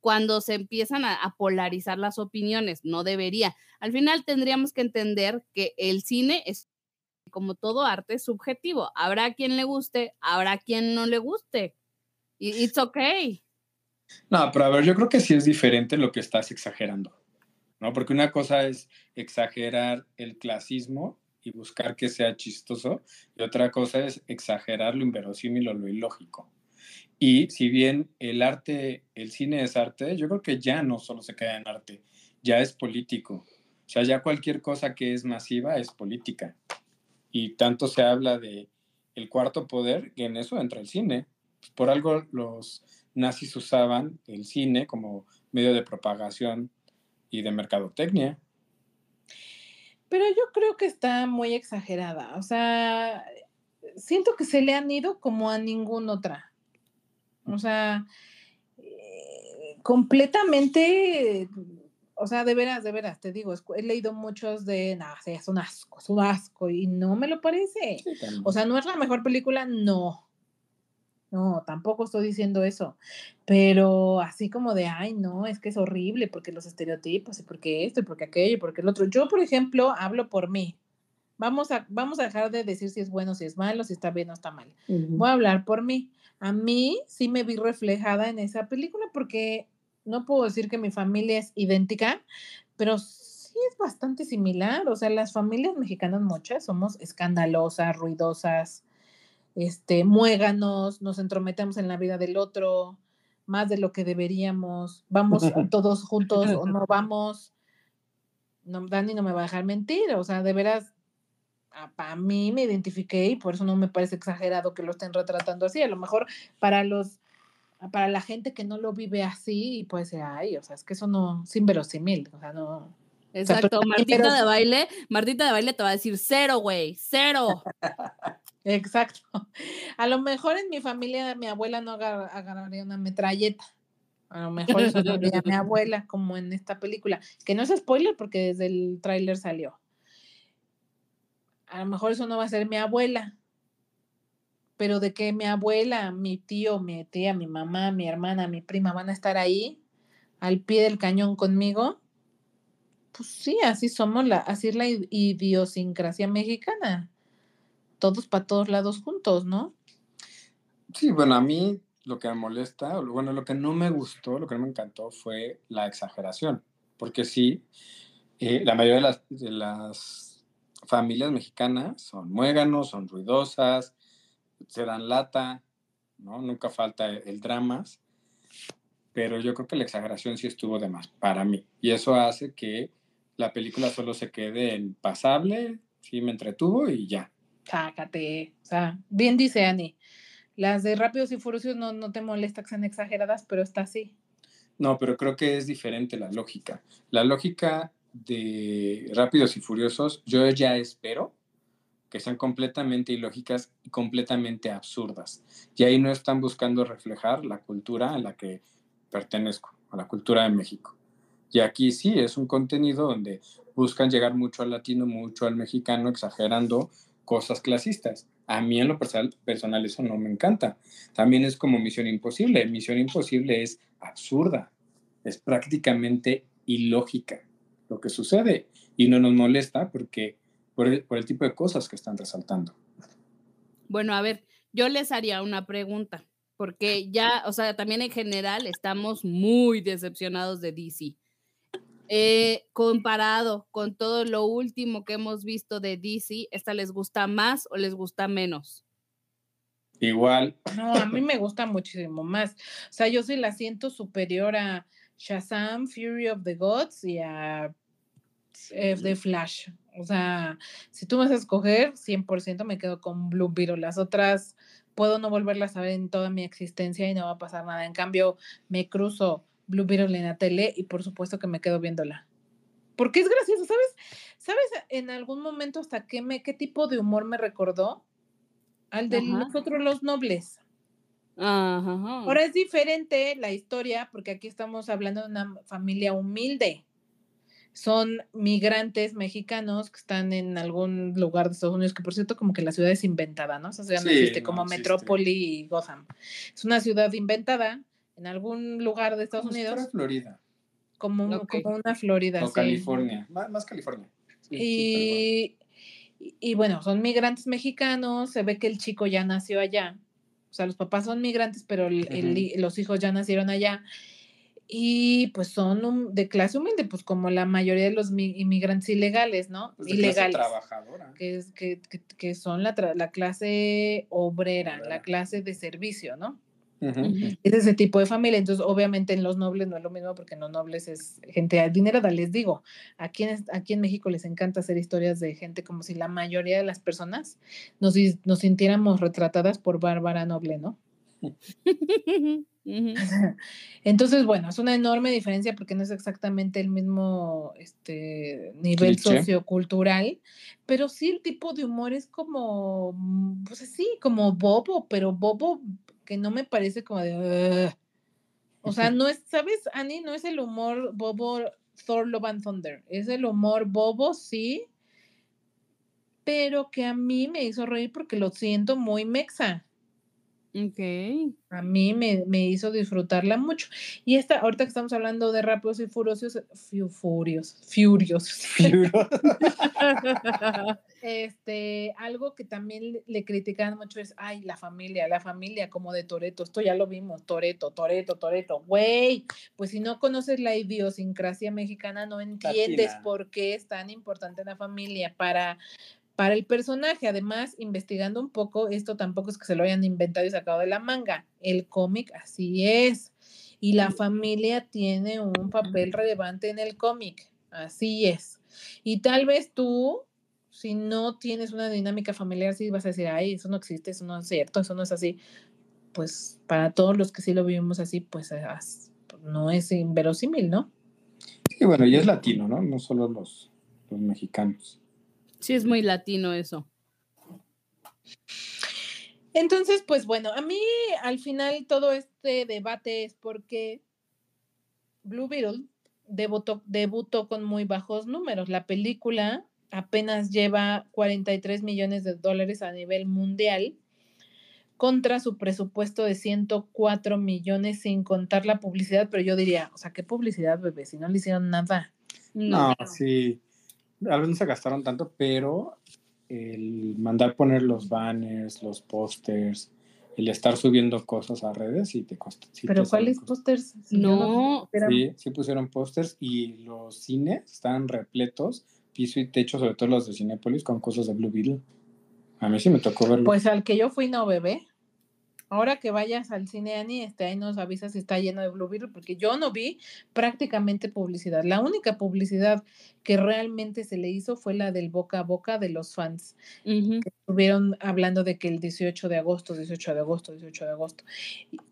cuando se empiezan a, polarizar las opiniones, no debería. Al final tendríamos que entender que el cine es, como todo arte, subjetivo. Habrá quien le guste, habrá quien no le guste. Y it's okay. No, pero a ver, yo creo que sí es diferente lo que estás exagerando, ¿no? Porque una cosa es exagerar el clasismo y buscar que sea chistoso, y otra cosa es exagerar lo inverosímil o lo ilógico. Y si bien el arte, el cine es arte, yo creo que ya no solo se queda en arte, ya es político. O sea, ya cualquier cosa que es masiva es política. Y tanto se habla de el cuarto poder que en eso entra el cine. Por algo los nazis usaban el cine como medio de propagación y de mercadotecnia. Pero yo creo que está muy exagerada. O sea, siento que se le han ido como a ninguna otra. O sea, eh, completamente, o sea, de veras, de veras, te digo, he leído muchos de, no, es un asco, es un asco, y no me lo parece. Sí, o sea, ¿no es la mejor película? No. No, tampoco estoy diciendo eso, pero así como de, ay, no, es que es horrible porque los estereotipos y porque esto y porque aquello y porque el otro. Yo, por ejemplo, hablo por mí. Vamos a, vamos a dejar de decir si es bueno, si es malo, si está bien o está mal. Uh -huh. Voy a hablar por mí a mí sí me vi reflejada en esa película porque no puedo decir que mi familia es idéntica, pero sí es bastante similar. O sea, las familias mexicanas muchas somos escandalosas, ruidosas, este, muéganos, nos entrometemos en la vida del otro, más de lo que deberíamos, vamos todos juntos o no vamos. No, Dani no me va a dejar mentir, o sea, de veras, para mí me identifiqué y por eso no me parece exagerado que lo estén retratando así. A lo mejor para los, para la gente que no lo vive así, pues, ay, o sea, es que eso no, es inverosímil, o sea, no. Exacto, Martita de baile, Martita de baile te va a decir cero, güey, cero. Exacto. A lo mejor en mi familia mi abuela no agarraría una metralleta. A lo mejor eso sería mi abuela, como en esta película. Que no es spoiler porque desde el tráiler salió. A lo mejor eso no va a ser mi abuela. Pero de que mi abuela, mi tío, mi tía, mi mamá, mi hermana, mi prima van a estar ahí al pie del cañón conmigo. Pues sí, así somos la, así es la idiosincrasia mexicana todos para todos lados juntos, ¿no? Sí, bueno, a mí lo que me molesta, bueno, lo que no me gustó, lo que no me encantó fue la exageración, porque sí, eh, la mayoría de las, de las, familias mexicanas son muéganos, son ruidosas, se dan lata, ¿no? Nunca falta el, el drama, pero yo creo que la exageración sí estuvo de más para mí, y eso hace que la película solo se quede en pasable, sí me entretuvo y ya, sácate. O sea, bien dice Ani. Las de Rápidos y Furiosos no, no te molesta que sean exageradas, pero está así. No, pero creo que es diferente la lógica. La lógica de Rápidos y Furiosos, yo ya espero que sean completamente ilógicas y completamente absurdas. Y ahí no están buscando reflejar la cultura a la que pertenezco, a la cultura de México. Y aquí sí es un contenido donde buscan llegar mucho al latino, mucho al mexicano, exagerando cosas clasistas. A mí en lo personal, personal eso no me encanta. También es como Misión Imposible. Misión Imposible es absurda, es prácticamente ilógica lo que sucede y no nos molesta porque por el, por el tipo de cosas que están resaltando. Bueno, a ver, yo les haría una pregunta, porque ya, o sea, también en general estamos muy decepcionados de DC. Eh, comparado con todo lo último que hemos visto de DC, ¿esta les gusta más o les gusta menos? Igual. No, a mí me gusta muchísimo más. O sea, yo sí la siento superior a Shazam, Fury of the Gods y a eh, The Flash. O sea, si tú me vas a escoger, 100% me quedo con Blue Beetle. Las otras puedo no volverlas a ver en toda mi existencia y no va a pasar nada. En cambio, me cruzo Blue Beetle en la tele y por supuesto que me quedo viéndola. Porque es gracioso, ¿sabes? ¿Sabes en algún momento hasta qué, me, qué tipo de humor me recordó? Al de nosotros los nobles. Ahora es diferente la historia porque aquí estamos hablando de una familia humilde. Son migrantes mexicanos que están en algún lugar de Estados Unidos, que por cierto como que la ciudad es inventada, ¿no? O sea, no existe como Metrópoli y Gotham. Es una ciudad inventada en algún lugar de Estados Unidos. Como Florida. Como, como, una Florida. O California, más, California. y, y, bueno, son migrantes mexicanos, se ve que el chico ya nació allá. O sea, los papás son migrantes, pero los hijos ya nacieron allá. Y pues son de clase humilde, pues como la mayoría de los inmigrantes ilegales, ¿no? Pues Ilegales. Clase trabajadora. Que, es, que, que, que son la, la clase obrera, la clase de servicio, ¿no? Es ese tipo de familia. Entonces, obviamente en los nobles no es lo mismo porque en los nobles es gente adinerada. Les digo, aquí en, aquí en México les encanta hacer historias de gente como si la mayoría de las personas nos, nos sintiéramos retratadas por Bárbara Noble, ¿no? Entonces, bueno, es una enorme diferencia porque no es exactamente el mismo este, nivel sociocultural, pero sí el tipo de humor es como, pues sí, como bobo, pero bobo que no me parece como de... o sea, no es, ¿sabes, Annie? No es el humor bobo Thor Love and Thunder, es el humor bobo, sí, pero que a mí me hizo reír porque lo siento muy mexa. Ok. A mí me, me hizo disfrutarla mucho. Y esta, ahorita que estamos hablando de Rápidos y Furiosos, fiu- Furios, Furiosos, este, algo que también le- le critican mucho es, ay, la familia, la familia como de Toreto, esto ya lo vimos, Toreto, Toreto, Toreto, güey, pues si no conoces la idiosincrasia mexicana, no entiendes Latina. por qué es tan importante la familia para, para el personaje. Además, investigando un poco, esto tampoco es que se lo hayan inventado y sacado de la manga, el cómic así es. Y la familia tiene un papel relevante en el cómic, así es. Y tal vez tú, si no tienes una dinámica familiar, sí vas a decir, ay, eso no existe, eso no es cierto, eso no es así. Pues para todos los que sí lo vivimos así, pues no es inverosímil, ¿no? Sí, bueno, y es latino, ¿no? No solo los, los mexicanos. Sí, es muy latino eso. Entonces, pues bueno, a mí al final todo este debate es porque Blue Beetle debutó, debutó con muy bajos números. La película apenas lleva 43 millones de dólares a nivel mundial contra su presupuesto de 104 millones sin contar la publicidad, pero yo diría, o sea, ¿qué publicidad, bebé? Si no le hicieron nada. No. No, sí. A veces no se gastaron tanto, pero el mandar poner los banners, los pósters, el estar subiendo cosas a redes, sí te costó. sí Pero ¿cuáles pósters? No. Sí, sí pusieron pósters y los cines estaban repletos, piso y techo, sobre todo los de Cinépolis, con cosas de Blue Beetle. A mí sí me tocó verlo. Pues al que yo fui no, bebé. Ahora que vayas al cine, Ani, este, ahí nos avisas si está lleno de Blue Beetle, porque yo no vi prácticamente publicidad. La única publicidad que realmente se le hizo fue la del boca a boca de los fans. Que Estuvieron hablando de que el 18 de agosto, 18 de agosto, 18 de agosto.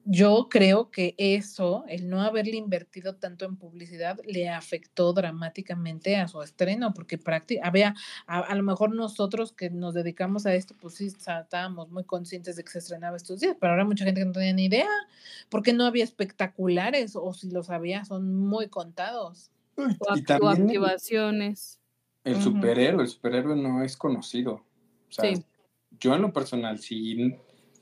Yo creo que eso, el no haberle invertido tanto en publicidad, le afectó dramáticamente a su estreno, porque había, a, a lo mejor nosotros que nos dedicamos a esto, pues sí estábamos muy conscientes de que se estrenaba estos días, pero ahora mucha gente que no tenía ni idea, porque no había espectaculares, o si los había, son muy contados. O, y act- o también el, activaciones. el superhéroe, el superhéroe no es conocido. Sea, Sí. yo en lo personal, si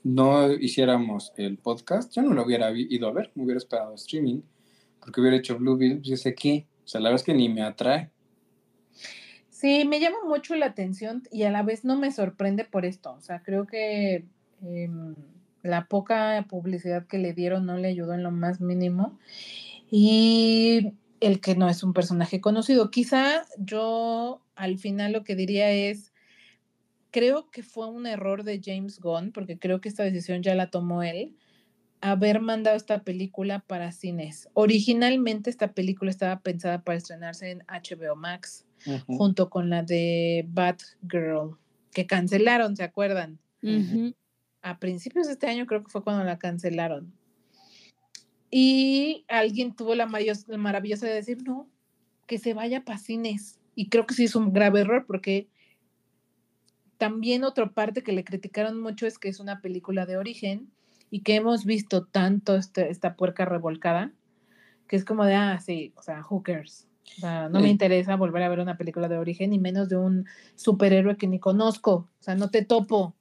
no hiciéramos el podcast, yo no lo hubiera ido a ver, me hubiera esperado streaming, porque hubiera hecho Blue Beetle, yo sé qué. O sea, la verdad es que ni me atrae. Sí, me llama mucho la atención y a la vez no me sorprende por esto. O sea, creo que em, la poca publicidad que le dieron no le ayudó en lo más mínimo. Y el que no es un personaje conocido. Quizá yo al final lo que diría es, creo que fue un error de James Gunn, porque creo que esta decisión ya la tomó él, haber mandado esta película para cines. Originalmente esta película estaba pensada para estrenarse en HBO Max junto con la de Batgirl, que cancelaron, ¿se acuerdan? A principios de este año creo que fue cuando la cancelaron. Y alguien tuvo la, la maravillosa de decir, no, que se vaya para cines. Y creo que sí es un grave error porque también otra parte que le criticaron mucho es que es una película de origen y que hemos visto tanto este- esta puerca revolcada que es como de, ah, sí, o sea, who cares. O sea, no me Sí. interesa volver a ver una película de origen y menos de un superhéroe que ni conozco. O sea, no te topo.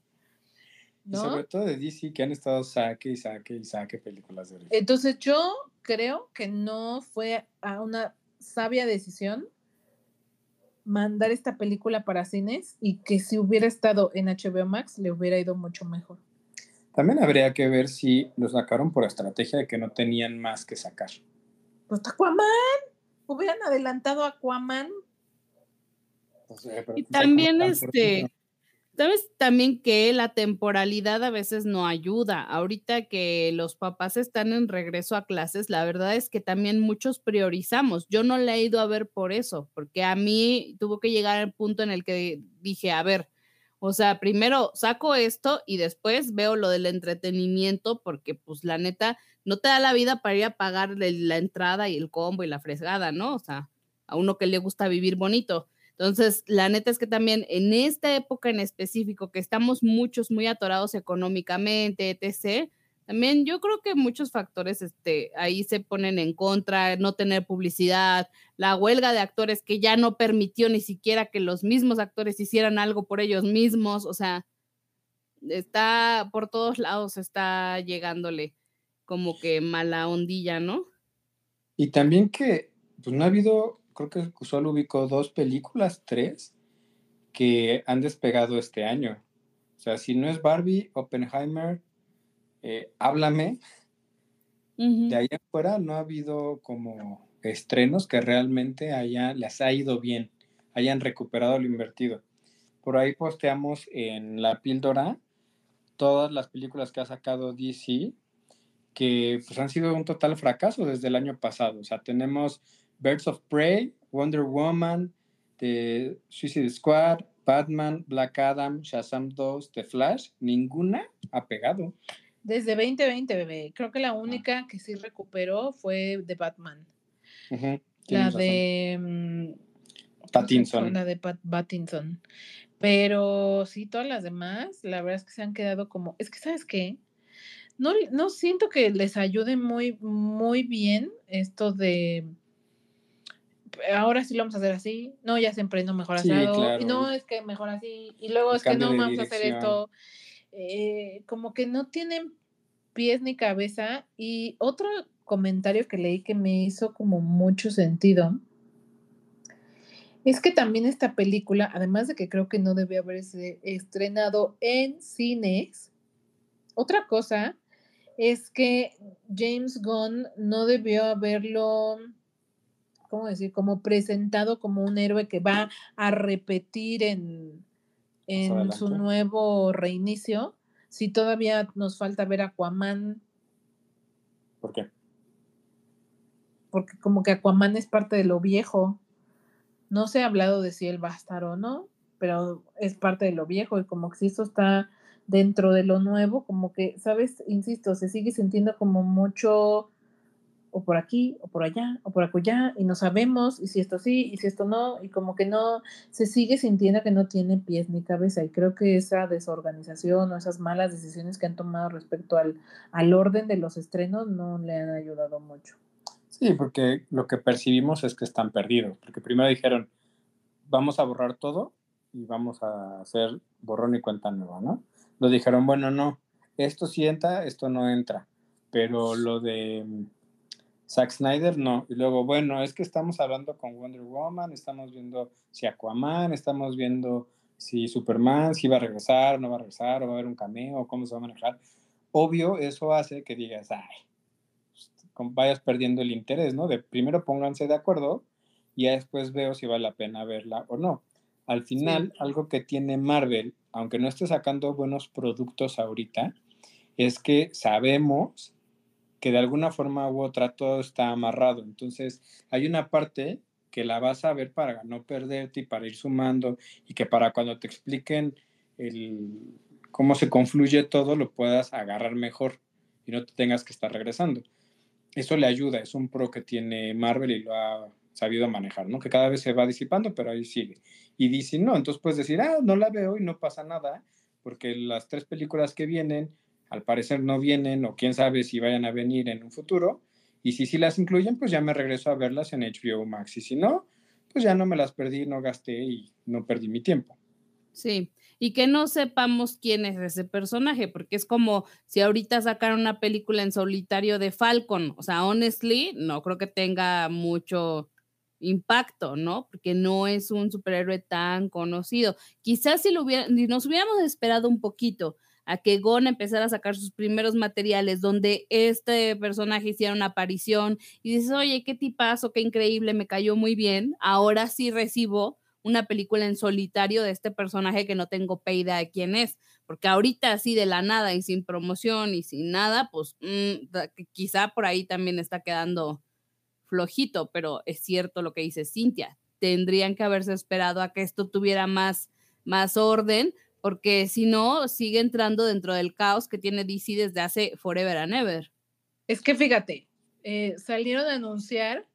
Y ¿No? sobre todo de DC, que han estado saque y saque y saque películas de origen. Entonces yo creo que no fue a una sabia decisión mandar esta película para cines y que si hubiera estado en HBO Max le hubiera ido mucho mejor. También habría que ver si lo sacaron por estrategia de que no tenían más que sacar. Pues Aquaman, hubieran adelantado a Aquaman. O sea, pero Y pues, también, este. Sabes también que la temporalidad a veces no ayuda. Ahorita que los papás están en regreso a clases, la verdad es que también muchos priorizamos. Yo no le he ido a ver por eso, porque a mí tuvo que llegar al punto en el que dije, a ver, o sea, primero saco esto y después veo lo del entretenimiento, porque pues la neta no te da la vida para ir a pagar el- la entrada y el combo y la fresgada, ¿no? O sea, a uno que le gusta vivir bonito. Entonces, la neta es que también en esta época en específico, que estamos muchos muy atorados económicamente, etc., también yo creo que muchos factores este, ahí se ponen en contra, no tener publicidad, la huelga de actores que ya no permitió ni siquiera que los mismos actores hicieran algo por ellos mismos, o sea, está por todos lados, está llegándole como que mala ondilla, ¿no? Y también que, pues no ha habido, creo que solo ubicó dos películas, tres, que han despegado este año. O sea, si no es Barbie, Oppenheimer, eh, Háblame, de ahí afuera no ha habido como estrenos que realmente haya, les ha ido bien, hayan recuperado lo invertido. Por ahí posteamos en la píldora todas las películas que ha sacado DC, que pues, han sido un total fracaso desde el año pasado. O sea, tenemos Birds of Prey, Wonder Woman, The Suicide Squad, Batman, Black Adam, Shazam 2, The Flash, ninguna ha pegado. Desde 2020, bebé. Creo que la única que sí recuperó fue de Batman. La de mm, Pattinson. La de Pattinson. Pero sí, todas las demás, la verdad es que se han quedado como. Es que, ¿sabes qué? No, no siento que les ayude muy, muy bien esto de ahora sí lo vamos a hacer así, no, ya se emprendió mejor así, y no es que mejor así, y luego es que no vamos a hacer esto, eh, como que no tienen pies ni cabeza. Y otro comentario que leí que me hizo como mucho sentido es que también esta película, además de que creo que no debe haberse estrenado en cines, otra cosa es que James Gunn no debió haberlo, ¿cómo decir?, como presentado como un héroe que va a repetir en, en su nuevo reinicio, si todavía nos falta ver Aquaman. ¿Por qué? Porque como que Aquaman es parte de lo viejo. No se ha hablado de si él va a estar o no, pero es parte de lo viejo y como que si esto está dentro de lo nuevo, como que, ¿sabes? Insisto, se sigue sintiendo como mucho o por aquí, o por allá, o por acullá, y no sabemos, y si esto sí, y si esto no, y como que no, se sigue sintiendo que no tiene pies ni cabeza, y creo que esa desorganización o esas malas decisiones que han tomado respecto al, al orden de los estrenos no le han ayudado mucho. Sí, porque lo que percibimos es que están perdidos, porque primero dijeron, vamos a borrar todo y vamos a hacer borrón y cuenta nueva, ¿no? Lo dijeron, bueno, no, esto sí entra, esto no entra, pero lo de Zack Snyder no. Y luego, bueno, es que estamos hablando con Wonder Woman, estamos viendo si Aquaman, estamos viendo si Superman, si va a regresar, no va a regresar, o va a haber un cameo, cómo se va a manejar. Obvio, eso hace que digas, ay, pues, vayas perdiendo el interés, ¿no? De primero pónganse de acuerdo y ya después veo si vale la pena verla o no. Al final, algo que tiene Marvel, aunque no esté sacando buenos productos ahorita, es que sabemos que de alguna forma u otra todo está amarrado. Entonces, hay una parte que la vas a ver para no perderte y para ir sumando y que para cuando te expliquen el, cómo se confluye todo lo puedas agarrar mejor y no te tengas que estar regresando. Eso le ayuda, es un pro que tiene Marvel y lo ha sabido manejar, ¿no? Que cada vez se va disipando, pero ahí sigue. Y dice, no, entonces puedes decir, ah, no la veo y no pasa nada, porque las tres películas que vienen al parecer no vienen o quién sabe si vayan a venir en un futuro. Y si sí las incluyen, pues ya me regreso a verlas en HBO Max. Y si no, pues ya no me las perdí, no gasté y no perdí mi tiempo. Sí, y que no sepamos quién es ese personaje, porque es como si ahorita sacaran una película en solitario de Falcon. O sea, honestly, no creo que tenga mucho impacto, ¿no? Porque no es un superhéroe tan conocido. Quizás si, lo hubiera, si nos hubiéramos esperado un poquito a que Gon empezara a sacar sus primeros materiales donde este personaje hiciera una aparición y dices, oye, qué tipazo, qué increíble, me cayó muy bien, ahora sí recibo una película en solitario de este personaje que no tengo peida de quién es, porque ahorita así de la nada y sin promoción y sin nada, pues mm, quizá por ahí también está quedando flojito, pero es cierto lo que dice Cintia, tendrían que haberse esperado a que esto tuviera más, más orden, porque si no, sigue entrando dentro del caos que tiene DC desde hace forever and ever. Es que fíjate, eh, salieron a anunciar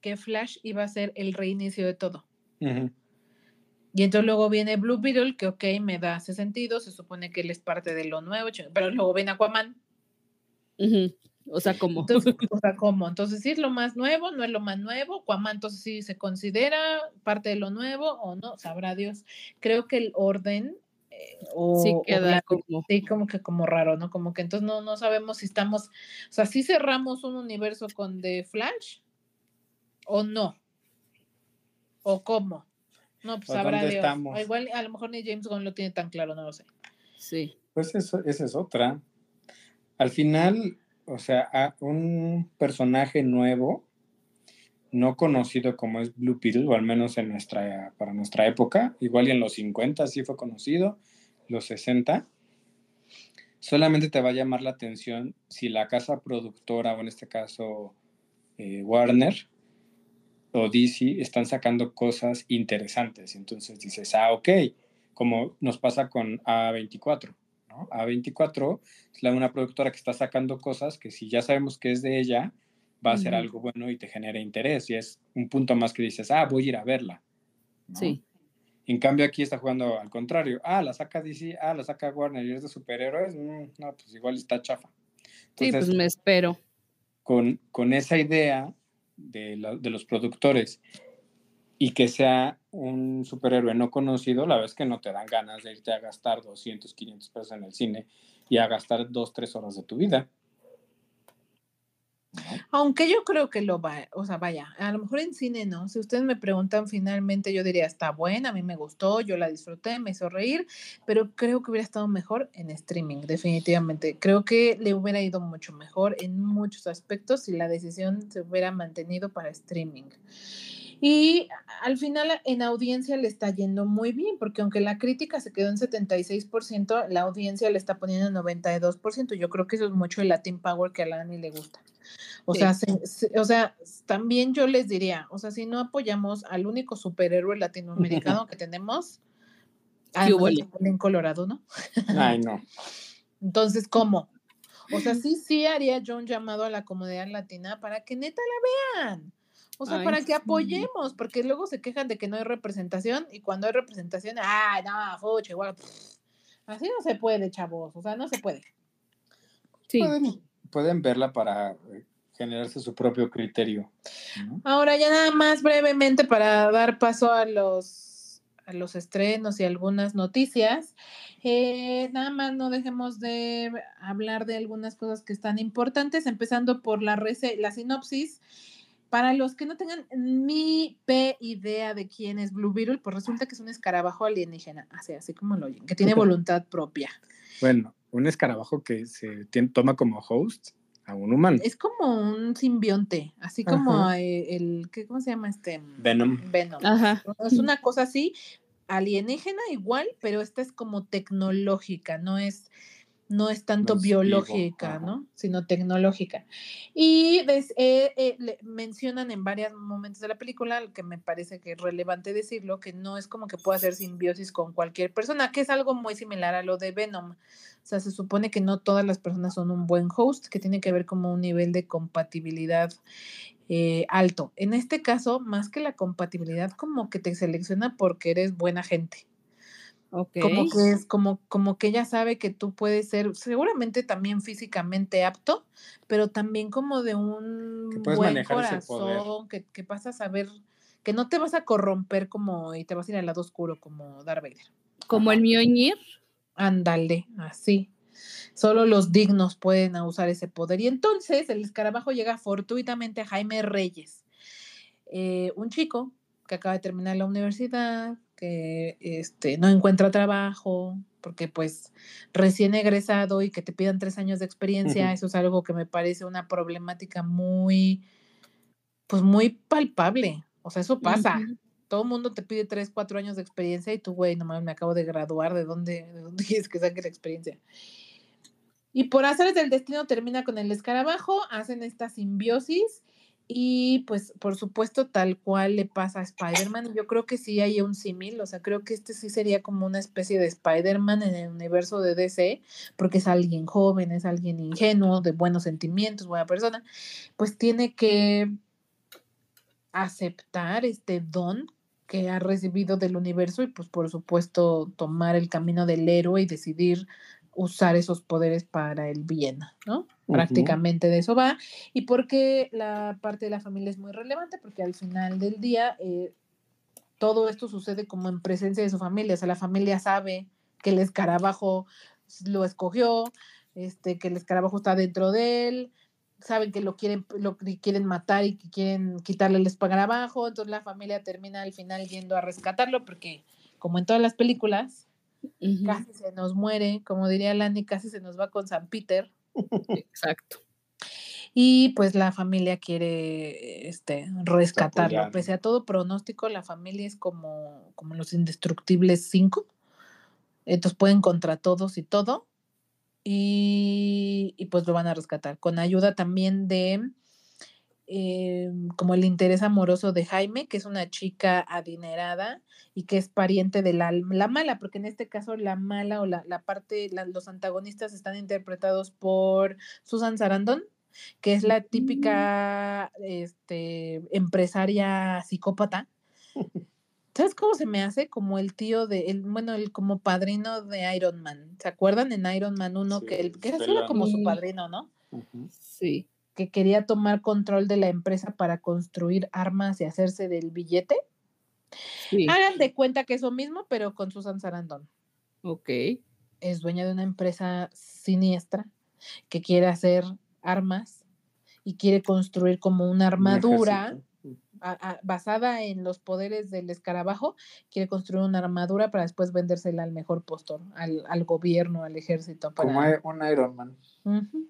que Flash iba a ser el reinicio de todo. Y entonces luego viene Blue Beetle, que ok, me da ese sentido, se supone que él es parte de lo nuevo, pero luego viene Aquaman. O sea, ¿cómo? Entonces, o sea, ¿cómo? Entonces, ¿sí es lo más nuevo? ¿No es lo más nuevo? Aquaman, entonces sí se considera parte de lo nuevo o no, sabrá Dios. Creo que el orden eh, o, Sí o queda la- como. sí, como que como raro, ¿no? Como que entonces no, no sabemos si estamos, o sea, si cerramos un universo con The Flash o no, o cómo. No, pues ¿O sabrá dónde Dios. estamos? O igual a lo mejor ni James Gunn lo tiene tan claro, no lo sé. Sí. Pues eso, esa es otra. Al final, o sea, a un personaje nuevo, no conocido como es Blue Beetle, o al menos en nuestra, para nuestra época, igual en los 50 sí fue conocido, los 60, solamente te va a llamar la atención si la casa productora, o en este caso eh, Warner o DC, están sacando cosas interesantes. Entonces dices, ah, ok, como nos pasa con A24. ¿No? A24 es la, una productora que está sacando cosas que si ya sabemos que es de ella, va a ser algo bueno y te genera interés. Y es un punto más que dices, ah, voy a ir a verla. ¿no? Sí. En cambio aquí está jugando al contrario. Ah, la saca DC, ah, la saca Warner y es de superhéroes. Mm, no, pues igual está chafa. Sí, pues me espero. con, con esa idea de, la- de los productores y que sea un superhéroe no conocido, la verdad es que no te dan ganas de irte a gastar 200, 500 pesos en el cine y a gastar 2, 3 horas de tu vida. Aunque yo creo que lo va, o sea, vaya, a lo mejor en cine no. Si ustedes me preguntan finalmente, yo diría, está buena, a mí me gustó, yo la disfruté, me hizo reír, pero creo que hubiera estado mejor en streaming, definitivamente. Creo que le hubiera ido mucho mejor en muchos aspectos si la decisión se hubiera mantenido para streaming. Y al final en audiencia le está yendo muy bien, porque aunque la crítica se quedó en 76%, la audiencia le está poniendo en 92%. Yo creo que eso es mucho el Latin Power que a la Ani le gusta. O Sí. sea, se- se- o sea, también yo les diría, o sea, si no apoyamos al único superhéroe latinoamericano que tenemos, Chapulín Colorado, ¿no? Ay, no. Entonces, ¿cómo? O sea, sí, sí haría yo un llamado a la comunidad latina para que neta la vean. O sea, Ay, para que sí. apoyemos, porque luego se quejan de que no hay representación y cuando hay representación, ah, no, fucha, igual. pff". Así no se puede, chavos, o sea, no se puede. Sí. Pueden, pueden verla para eh, generarse su propio criterio. ¿no? Ahora ya nada más brevemente para dar paso a los, a los estrenos y algunas noticias. eh, nada más no dejemos de hablar de algunas cosas que están importantes, empezando por la, rece- la sinopsis. Para los que no tengan ni p idea de quién es Blue Beetle, pues resulta que es un escarabajo alienígena, así, así como lo oyen, que tiene voluntad propia. Bueno, un escarabajo que se toma como host a un humano. Es como un simbionte, así como eh, el, ¿qué, ¿cómo se llama este? Venom. Venom. Ajá. Es una cosa así, alienígena igual, pero esta es como tecnológica, no es, no es tanto No es vivo, biológica. ¿no? Sino tecnológica. Y des- eh, eh, le- mencionan en varios momentos de la película, que me parece que es relevante decirlo, que no es como que pueda hacer simbiosis con cualquier persona, que es algo muy similar a lo de Venom. O sea, se supone que no todas las personas son un buen host, que tiene que ver como un nivel de compatibilidad eh, alto. En este caso, más que la compatibilidad, como que te selecciona porque eres buena gente. Como que es como, como que ella sabe que tú puedes ser seguramente también físicamente apto, pero también como de un Que puedes buen manejar ese poder. corazón, que, que vas a saber, que no te vas a corromper como y te vas a ir al lado oscuro como Darth Vader. Como el Mjolnir. Ándale, así. Solo los dignos pueden usar ese poder. Y entonces el escarabajo llega fortuitamente a Jaime Reyes, eh, un chico que acaba de terminar la universidad, que este, no encuentra trabajo, porque pues recién egresado y que te pidan tres años de experiencia, eso es algo que me parece una problemática muy, pues muy palpable. O sea, eso pasa todo el mundo te pide 3, 4 años de experiencia y tú, güey, nomás me acabo de graduar, ¿de dónde, de dónde quieres que saque la experiencia? Y por hacer del destino termina con el escarabajo, hacen esta simbiosis y pues por supuesto tal cual le pasa a Spider-Man yo creo que sí hay un símil, o sea, creo que este sí sería como una especie de Spider-Man en el universo de DC, porque es alguien joven, es alguien ingenuo, de buenos sentimientos, buena persona, pues tiene que aceptar este don que ha recibido del universo y pues por supuesto tomar el camino del héroe y decidir usar esos poderes para el bien, ¿no? Prácticamente de eso va. Y porque la parte de la familia es muy relevante, porque al final del día eh, todo esto sucede como en presencia de su familia, o sea, la familia sabe que el escarabajo lo escogió, este, que el escarabajo está dentro de él, saben que lo quieren, lo quieren matar y que quieren quitarle el escarabajo, entonces la familia termina al final yendo a rescatarlo porque, como en todas las películas, Casi se nos muere, como diría Lani, casi se nos va con San Peter. Exacto. Y pues la familia quiere este, rescatarlo. Pese a todo pronóstico, la familia es como, como los indestructibles 5. Entonces pueden contra todos y todo. Y, y, pues lo van a rescatar. Con ayuda también de eh, como el interés amoroso de Jaime, que es una chica adinerada y que es pariente de la, la mala, porque en este caso la mala o la, la parte, la- los antagonistas están interpretados por Susan Sarandon, que es la típica este, empresaria psicópata. ¿Sabes cómo se me hace? Como el tío de, el, bueno, el como padrino de Iron Man. ¿Se acuerdan en Iron Man 1 Sí, que, el, que era la- como su padrino, ¿no? Sí. Que quería tomar control de la empresa para construir armas y hacerse del billete. Sí. Hagan de cuenta que eso mismo, pero con Susan Sarandon. Ok. Es dueña de una empresa siniestra que quiere hacer armas y quiere construir como una Un armadura a- a- basada en los poderes del escarabajo. Quiere construir una armadura para después vendérsela al mejor postor, al, al gobierno, al ejército. Para... Como un Iron Man. Ujú.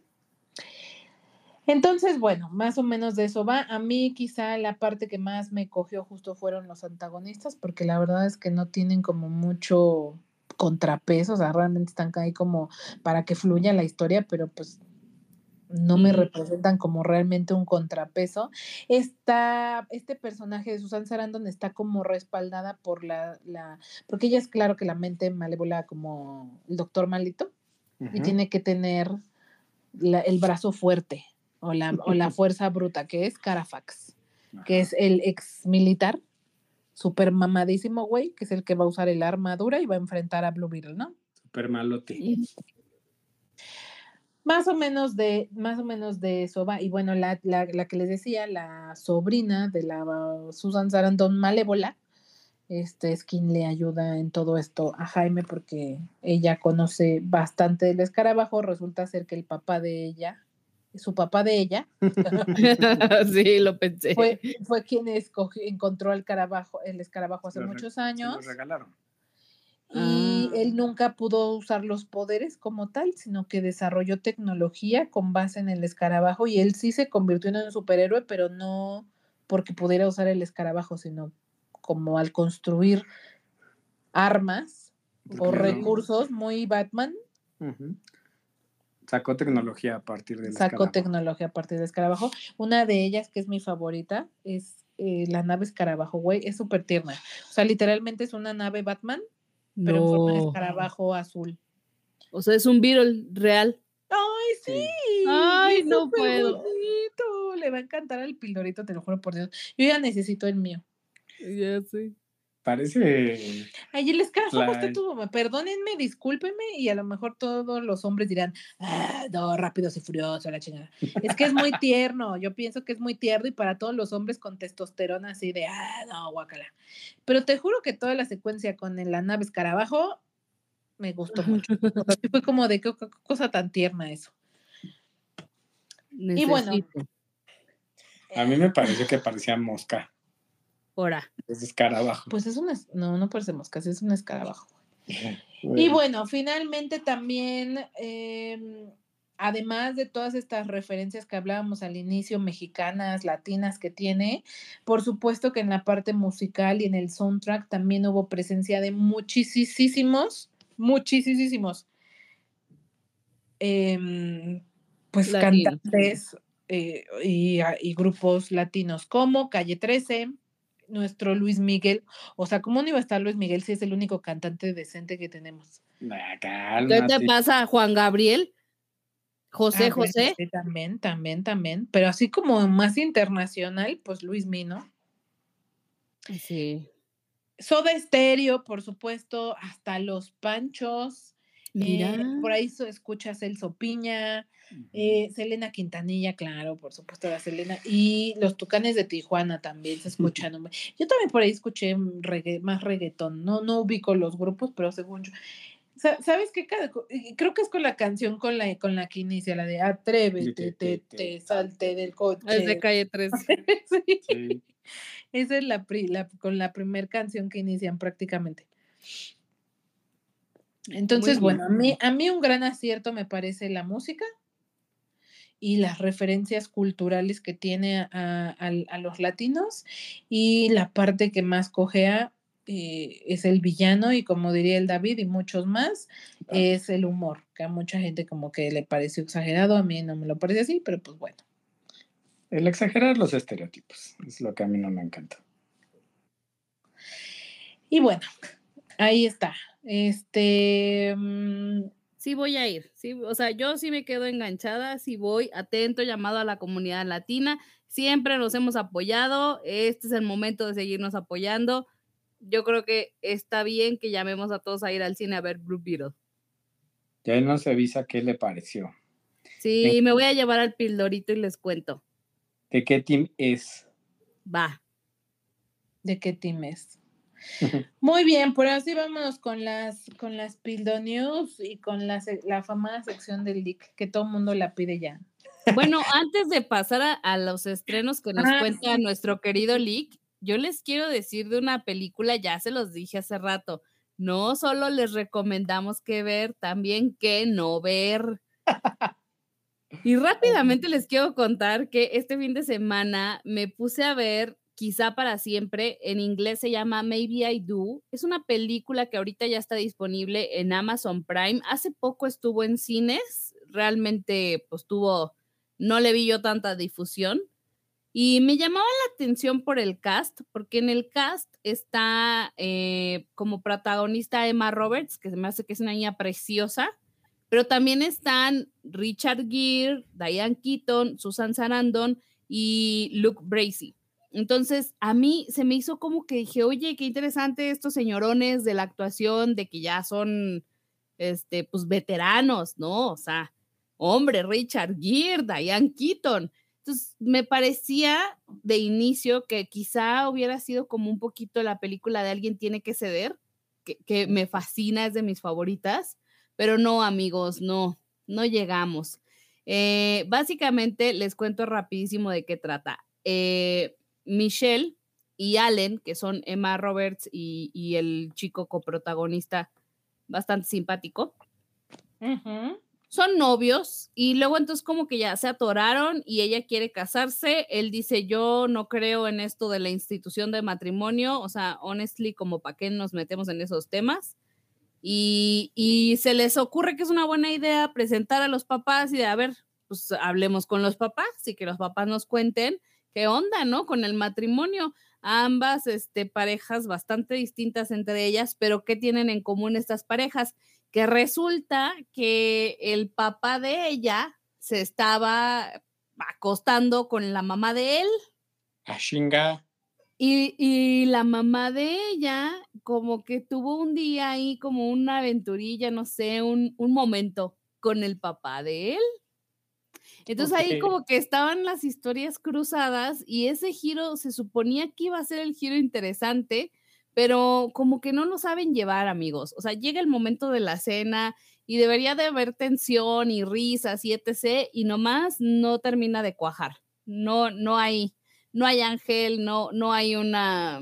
Entonces, bueno, más o menos de eso va. A mí quizá la parte que más me cogió justo fueron los antagonistas, porque la verdad es que no tienen como mucho contrapeso, o sea, realmente están ahí como para que fluya la historia, pero pues no me representan como realmente un contrapeso. Esta, este personaje de Susan Sarandon está como respaldada por la, la, porque ella es claro que la mente malévola como el doctor malito, y tiene que tener la- el brazo fuerte o la, o la fuerza bruta, que es Carafax, que es el ex militar, super mamadísimo, güey, que es el que va a usar el armadura y va a enfrentar a Blue Beetle, ¿no? Super malote. Más o menos de, más o menos de eso va. Y bueno, la, la, la que les decía, la sobrina de la Susan Sarandon malévola, este es quien le ayuda en todo esto a Jaime porque ella conoce bastante del escarabajo. Resulta ser que el papá de ella, su papá de ella, sí, lo pensé. fue, fue quien escogió, encontró el escarabajo, el escarabajo hace Lo muchos Se años. regalaron. y Ah. él nunca pudo usar los poderes como tal, sino que desarrolló tecnología con base en el escarabajo y él sí se convirtió en un superhéroe, pero no porque pudiera usar el escarabajo, sino como al construir armas o recursos muy Batman. Sacó tecnología a partir del sacó escarabajo. tecnología a partir del escarabajo. Una de ellas, que es mi favorita, es eh, la nave escarabajo, güey, es súper tierna. O sea, literalmente es una nave Batman, pero en forma de escarabajo azul. O sea, es un Beetle real. ¡Ay, sí! Sí. Ay, es no puedo. bonito, Le va a encantar al pildorito, te lo juro por Dios. Yo ya necesito el mío. Ya sé. Parece. Ay, el escarabajo está La- todo. Perdónenme, discúlpenme, y a lo mejor todos los hombres dirán, ah, no, rápidos y furioso, la chingada. Es que es muy tierno. Yo pienso que es muy tierno y para todos los hombres con testosterona así de, ah, no, guácala. Pero te juro que toda la secuencia con el- la nave escarabajo me gustó mucho. Fue como de qué, cosa tan tierna eso. Y bueno. A mí me pareció que parecía mosca. Ahora. Es escarabajo. Pues es una, es- no, no parece mosca, sí es un escarabajo. Y Bueno, finalmente también, em, además de todas estas referencias que hablábamos al inicio, mexicanas, latinas que tiene, por supuesto que en la parte musical y en el soundtrack también hubo presencia de muchísimos, muchísimos, em, pues cantantes eh, y, a- y grupos latinos como Calle 13, nuestro Luis Miguel. O sea, ¿cómo no iba a estar Luis Miguel si es el único cantante decente que tenemos? nah, ¿Qué te pasa, Juan Gabriel? José, Ah, bueno, José. sí, también, también, también. Pero así como más internacional, pues Luis Mino. Sí. Soda Estéreo, por supuesto, hasta Los Panchos. Mira. eh, por ahí escuchas Celso Piña, eh, Selena Quintanilla, claro, por supuesto, la Selena. Y los Tucanes de Tijuana también se escuchan. Yo también por ahí escuché regga- más reggaetón. No, no ubico los grupos, pero según yo. Sa- ¿Sabes qué? Cada Creo que es con la canción con la, con la que inicia, la de Atrévete, te, te, salte del coche. Es de calle 3. Sí, Sí. Esa es la, pri- la- con la primer canción que inician prácticamente. Entonces, bueno, a mí, a mí un gran acierto me parece la música y las referencias culturales que tiene a, a- al- a los latinos y la parte que más cojea eh, es el villano y como diría el David y muchos más, Claro. es el humor, que a mucha gente como que le pareció exagerado, a mí no me lo parece así, pero pues bueno. El exagerar los estereotipos es lo que a mí no me encanta. Y bueno, ahí está. Este, mm, Sí voy a ir, sí, o sea, yo sí me quedo enganchada, sí voy, atento, llamado a la comunidad latina, siempre nos hemos apoyado, este es el momento de seguirnos apoyando. Yo creo que está bien que llamemos a todos a ir al cine a ver Blue Beetle. Ya él nos avisa qué le pareció. Sí, me voy a llevar al pildorito y les cuento. ¿De qué team es? Va. ¿de qué team es? Muy bien, por así vámonos con las con las Pildo News y con la, la famosa sección del leak que todo el mundo la pide ya. Bueno, antes de pasar a, a los estrenos que nos Ah, cuenta sí. nuestro querido Lick, yo les quiero decir de una película, ya se los dije hace rato, no solo les recomendamos que ver, también que no ver. Y rápidamente les quiero contar que este fin de semana me puse a ver Quizá para siempre, en inglés se llama Maybe I Do. Es una película que ahorita ya está disponible en Amazon Prime. Hace poco estuvo en cines, realmente pues tuvo, no le vi yo tanta difusión. Y me llamaba la atención por el cast, porque en el cast está eh, como protagonista Emma Roberts, que se me hace que es una niña preciosa, pero también están Richard Gere, Diane Keaton, Susan Sarandon y Luke Bracey. Entonces, a mí se me hizo como que dije, oye, qué interesante estos señorones de la actuación, de que ya son, este, pues, veteranos, ¿no? O sea, hombre, Richard Gere, Diane Keaton. Entonces, me parecía de inicio que quizá hubiera sido como un poquito la película de Alguien tiene que ceder, que, que me fascina, es de mis favoritas, pero no, amigos, no, no llegamos. Eh, básicamente, les cuento rapidísimo de qué trata. Eh, Michelle y Allen, que son Emma Roberts y, y el chico coprotagonista bastante simpático, son novios y luego entonces como que ya se atoraron y ella quiere casarse. Él dice, yo no creo en esto de la institución de matrimonio, o sea, honestly, como para qué nos metemos en esos temas. Y, y se les ocurre que es una buena idea presentar a los papás y de, a ver, pues hablemos con los papás y que los papás nos cuenten qué onda, ¿no? Con el matrimonio. Ambas este, parejas bastante distintas entre ellas, pero ¿qué tienen en común estas parejas? Que resulta que el papá de ella se estaba acostando con la mamá de él A chinga. y, y la mamá de ella como que tuvo un día ahí como una aventurilla, no sé, un, un momento con el papá de él. Entonces ahí como que estaban las historias cruzadas y ese giro se suponía que iba a ser el giro interesante, pero como que no lo saben llevar, amigos. O sea, llega el momento de la cena y debería de haber tensión y risas y etc. Y nomás no termina de cuajar. No, no hay, no hay ángel, no, no hay una,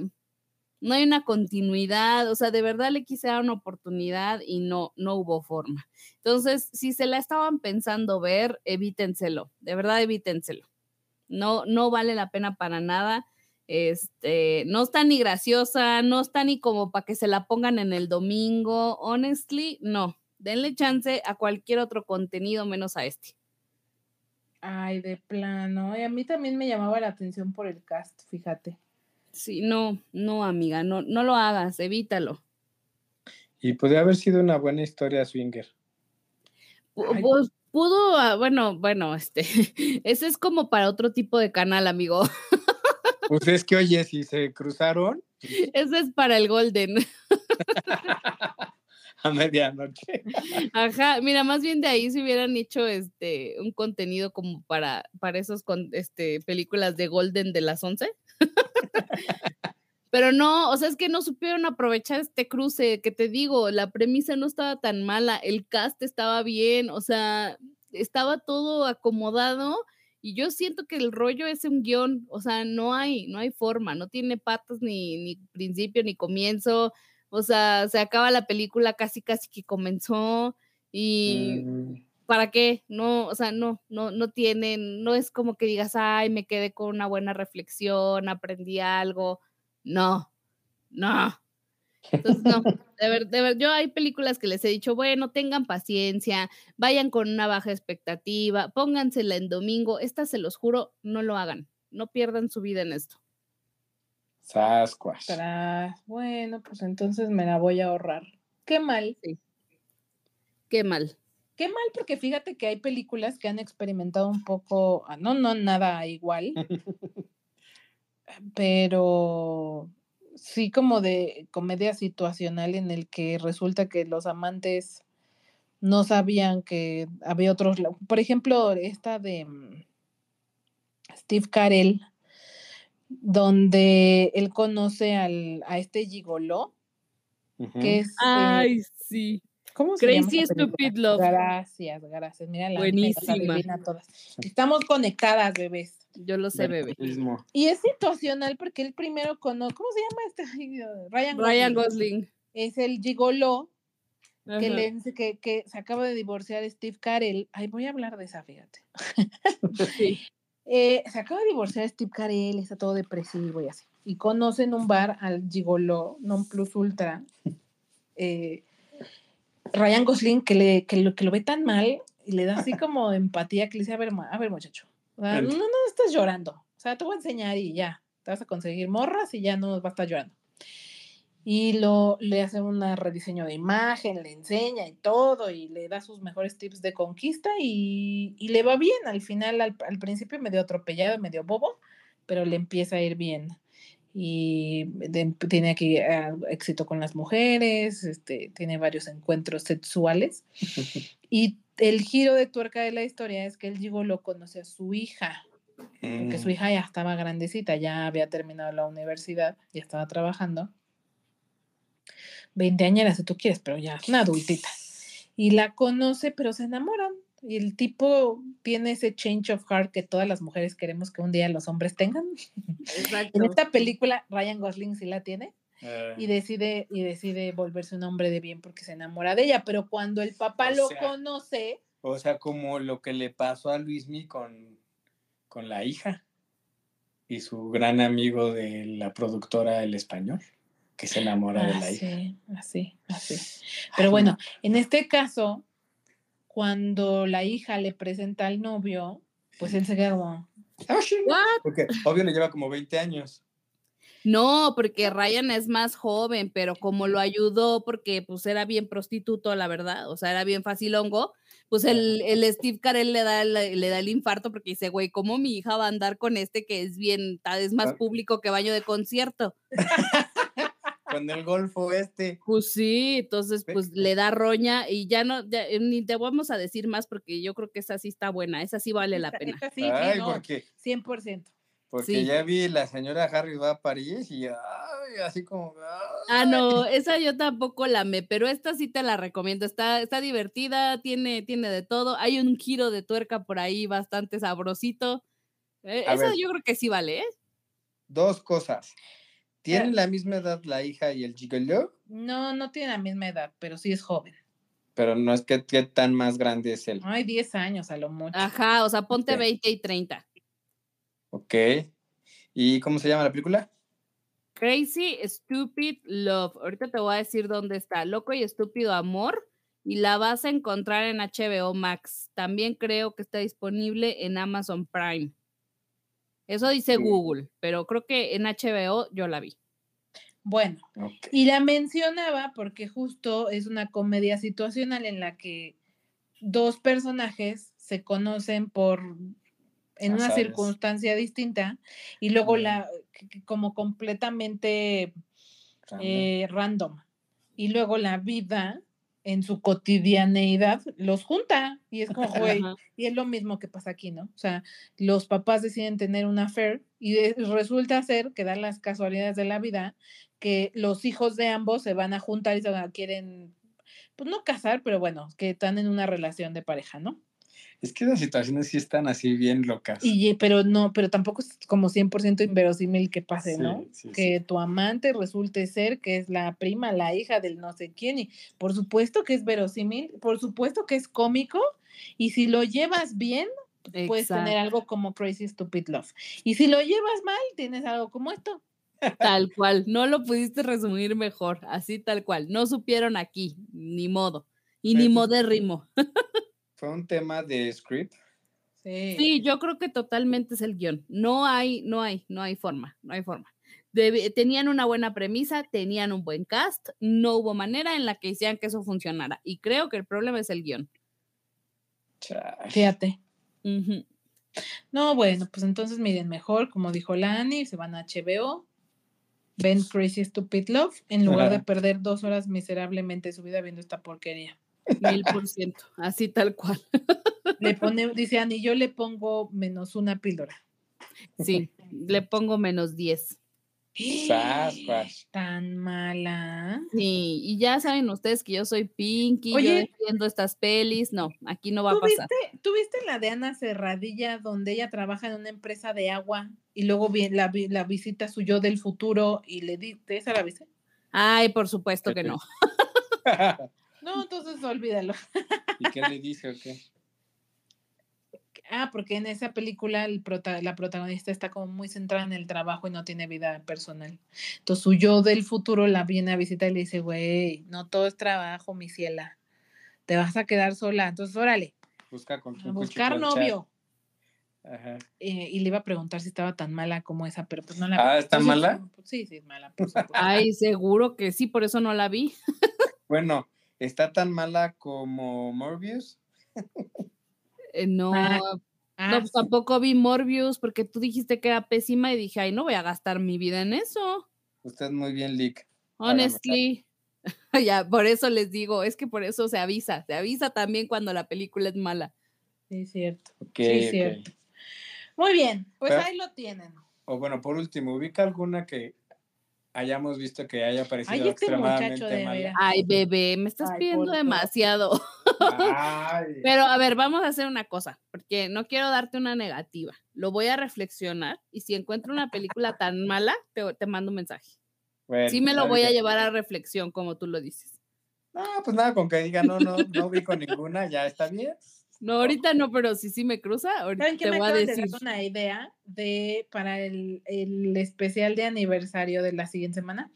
no hay una continuidad. O sea, de verdad le quise dar una oportunidad y no, no hubo forma. Entonces, si se la estaban pensando ver, evítenselo, de verdad evítenselo. No, no vale la pena para nada. Este, no está ni graciosa, no está ni como para que se la pongan en el domingo. Honestly, no. Denle chance a cualquier otro contenido menos a este. Ay, de plano. Y a mí también me llamaba la atención por el cast, fíjate. Sí, no, no, amiga, no, no lo hagas, evítalo. Y podría haber sido una buena historia swinger. Ay. Pues pudo, ah, bueno, bueno, este, ese es como para otro tipo de canal, amigo. Pues es que, oye, si se cruzaron Ese es para el Golden. a medianoche. Ajá, mira, más bien de ahí se hubieran hecho este un contenido como para, para esos con, este, películas de Golden de las 11. Pero no, o sea, es que no supieron aprovechar este cruce, que te digo, la premisa no estaba tan mala, el cast estaba bien, o sea, estaba todo acomodado y yo siento que el rollo es un guion, o sea, no hay, no hay forma, no tiene patas ni, ni principio ni comienzo, o sea, se acaba la película casi casi que comenzó y Mm, ¿para qué? No, o sea, no, no, no tienen, no es como que digas, ay, me quedé con una buena reflexión, aprendí algo. No, no. Entonces, no, de ver, de ver, yo hay películas que les he dicho, bueno, tengan paciencia, vayan con una baja expectativa, póngansela en domingo. Esta se los juro, no lo hagan, no pierdan su vida en esto. Sasquatch. Tras- Bueno, pues entonces me la voy a ahorrar. Qué mal. Qué mal. Qué mal, porque fíjate que hay películas que han experimentado un poco, ah, no, no, nada igual, pero sí como de comedia situacional en el que resulta que los amantes no sabían que había otros, por ejemplo, esta de mm, Steve Carell, donde él conoce al, a este gigoló, que es... eh, Ay, sí. ¿Cómo se llama Crazy? Stupid Love. Gracias, gracias. Mira, la Buenísima. adivina todas. Estamos conectadas, bebés. Yo lo sé, bebé. Y es situacional porque él primero conoce, ¿cómo se llama este? Ryan, Ryan Gosling. Gosling. Es el gigoló que, Ajá. le, que, que se acaba de divorciar Steve Carell. Ay, voy a hablar de esa, fíjate. Sí. Eh, se acaba de divorciar Steve Carell, está todo depresivo y así. Y conoce en un bar al gigoló non plus ultra. eh, Ryan Gosling que, le, que, lo, que lo ve tan mal y le da así como empatía que le dice, a ver, a ver muchacho, o sea, El- no, no estés llorando, o sea, te voy a enseñar y ya, te vas a conseguir morras y ya no vas a estar llorando. Y lo, le hace un rediseño de imagen, le enseña y todo, y le da sus mejores tips de conquista y, y le va bien. Al final, al, al principio medio atropellado, medio bobo, pero le empieza a ir bien y de- tiene aquí ah, éxito con las mujeres, este, tiene varios encuentros sexuales. y el giro de tuerca de la historia es que el gigolo conoce a su hija, porque su Mm. hija ya estaba grandecita, ya había terminado la universidad, ya estaba trabajando. Veinteañera, si tú quieres, pero ya una adultita. Y la conoce, pero se enamoran. Y el tipo tiene ese change of heart que todas las mujeres queremos que un día los hombres tengan. Exacto. En esta película, Ryan Gosling sí la tiene Eh, y decide, y decide volverse un hombre de bien porque se enamora de ella. Pero cuando el papá O lo sea, conoce, o sea, como lo que le pasó a Luismi con, con la hija y su gran amigo de la productora El Español, que se enamora de la hija. así, así, así. Pero bueno, en este caso, cuando la hija le presenta al novio, pues él se queda como, Ah? Porque obvio le lleva como 20 años. No, porque Ryan es más joven, pero como lo ayudó porque pues era bien prostituto, la verdad, o sea, era bien facilongo, pues el, el Steve Carell le da, el- le da el infarto porque dice, güey, ¿cómo mi hija va a andar con este que es bien, es más público que baño de concierto? Con el golfo este. Pues sí, entonces pues le da roña y ya no, ya, eh, ni te vamos a decir más porque yo creo que esa sí está buena, esa sí vale la "Esta- pena. esta sí, sí, Ay, no, porque, 100%. porque Sí. ya vi la señora Harris va a París y ay, así como. Ah, no, esa yo tampoco la amé, pero esta sí te la recomiendo. Está, está divertida, tiene, tiene de todo. Hay un giro de tuerca por ahí bastante sabrosito. Eh, esa ver. yo creo que sí vale, ¿eh? Dos cosas. ¿Tienen Eh. la misma edad la hija y el gigolo? No, no tiene la misma edad, pero sí es joven. Pero no es que qué tan más grande es él. Ay, 10 años a lo mucho. Ajá, o sea, ponte Ok. 20 y 30. Ok. ¿Y cómo se llama la película? Crazy Stupid Love. Ahorita te voy a decir dónde está. Loco y estúpido amor. Y la vas a encontrar en HBO Max. También creo que está disponible en Amazon Prime. Eso dice Sí. Google, pero creo que en HBO yo la vi. Bueno, y la mencionaba porque justo es una comedia situacional en la que dos personajes se conocen por en una circunstancia distinta y luego Mm. la como completamente Random. eh, random. Y luego la vida en su cotidianeidad los junta y es como, güey, y es lo mismo que pasa aquí, ¿no? O sea, los papás deciden tener una affair y de- resulta ser que dan las casualidades de la vida que los hijos de ambos se van a juntar y se van a- quieren, pues no casar, pero bueno, que están en una relación de pareja, ¿no? Es que las situaciones sí están así bien locas. Y, pero no, pero tampoco es como 100% inverosímil que pase, ¿no? Sí, sí, que tu amante resulte ser que es la prima, la hija del no sé quién, y por supuesto que es verosímil, por supuesto que es cómico, y si lo llevas bien, puedes tener Exacto. algo como Crazy Stupid Love. Y si lo llevas mal, tienes algo como esto. Tal cual, no lo pudiste resumir mejor, así tal cual. No supieron aquí, ni modo. Y ni modérrimo. Fue un tema de script. Sí. Sí, yo creo que totalmente es el guion. No hay, no hay, no hay forma, no hay forma. Debe- tenían una buena premisa, tenían un buen cast, no hubo manera en la que hicieran que eso funcionara. Y creo que el problema es el guion. Fíjate. No, bueno, pues entonces miren mejor, como dijo Lani, se van a HBO, ven Crazy Stupid Love, en lugar de perder dos horas miserablemente de su vida viendo esta porquería. Mil por ciento, así tal cual. Le pone, dice Ani, yo le pongo menos una píldora. Sí, le pongo menos 10. Sasquatch. Tan mala. Sí, y ya saben ustedes que yo soy Pinky, yo Oye. defiendo estas pelis. No, aquí no va a ¿Tú pasar. viste, tú viste la de Ana Cerradilla donde ella trabaja en una empresa de agua y luego vi- la, la visita su yo del futuro y le di, ¿esa la viste? Ay, por supuesto que no. No, entonces olvídalo. ¿Y qué le dice o qué? Ah, porque en esa película el prota- la protagonista está como muy centrada en el trabajo y no tiene vida personal. Entonces su yo del futuro la viene a visitar y le dice, güey, no todo es trabajo, mi ciela. Te vas a quedar sola. Entonces, órale, Busca con a buscar novio. Ajá. Eh, y le iba a preguntar si estaba tan mala como esa, pero pues no la Ah, vi. ¿está Pues, mala? pues, Sí, sí, es mala. por supuesto. Ay, seguro que sí, por eso no la vi. Bueno, ¿está tan mala como Morbius? Eh, no, Ah, no, Ah, pues tampoco vi Morbius porque tú dijiste que era pésima y dije, ay, no voy a gastar mi vida en eso. Usted muy bien, Lick. Honestly. ya, por eso les digo, es que por eso se avisa, se avisa también cuando la película es mala. sí, cierto. Ok, Sí, ok. cierto. Muy bien, pues Pero- ahí lo tienen. O bueno, por último, ¿ubica alguna que hayamos visto que haya parecido Ay, este extremadamente de veras. Ay, bebé, me estás Ay, pidiendo demasiado. Ay. Pero a ver, vamos a hacer una cosa, porque no quiero darte una negativa. Lo voy a reflexionar y si encuentro una película tan mala, te, te mando un mensaje. Bueno, Sí me lo ¿sabe voy a llevar a reflexión, como tú lo dices. No, pues nada, con que diga no, no, no ubico ninguna, ya está bien. No, ahorita no, pero si sí me cruza, ahorita ¿Saben qué te me voy a de decir. dar una idea de para el, el especial de aniversario de la siguiente semana?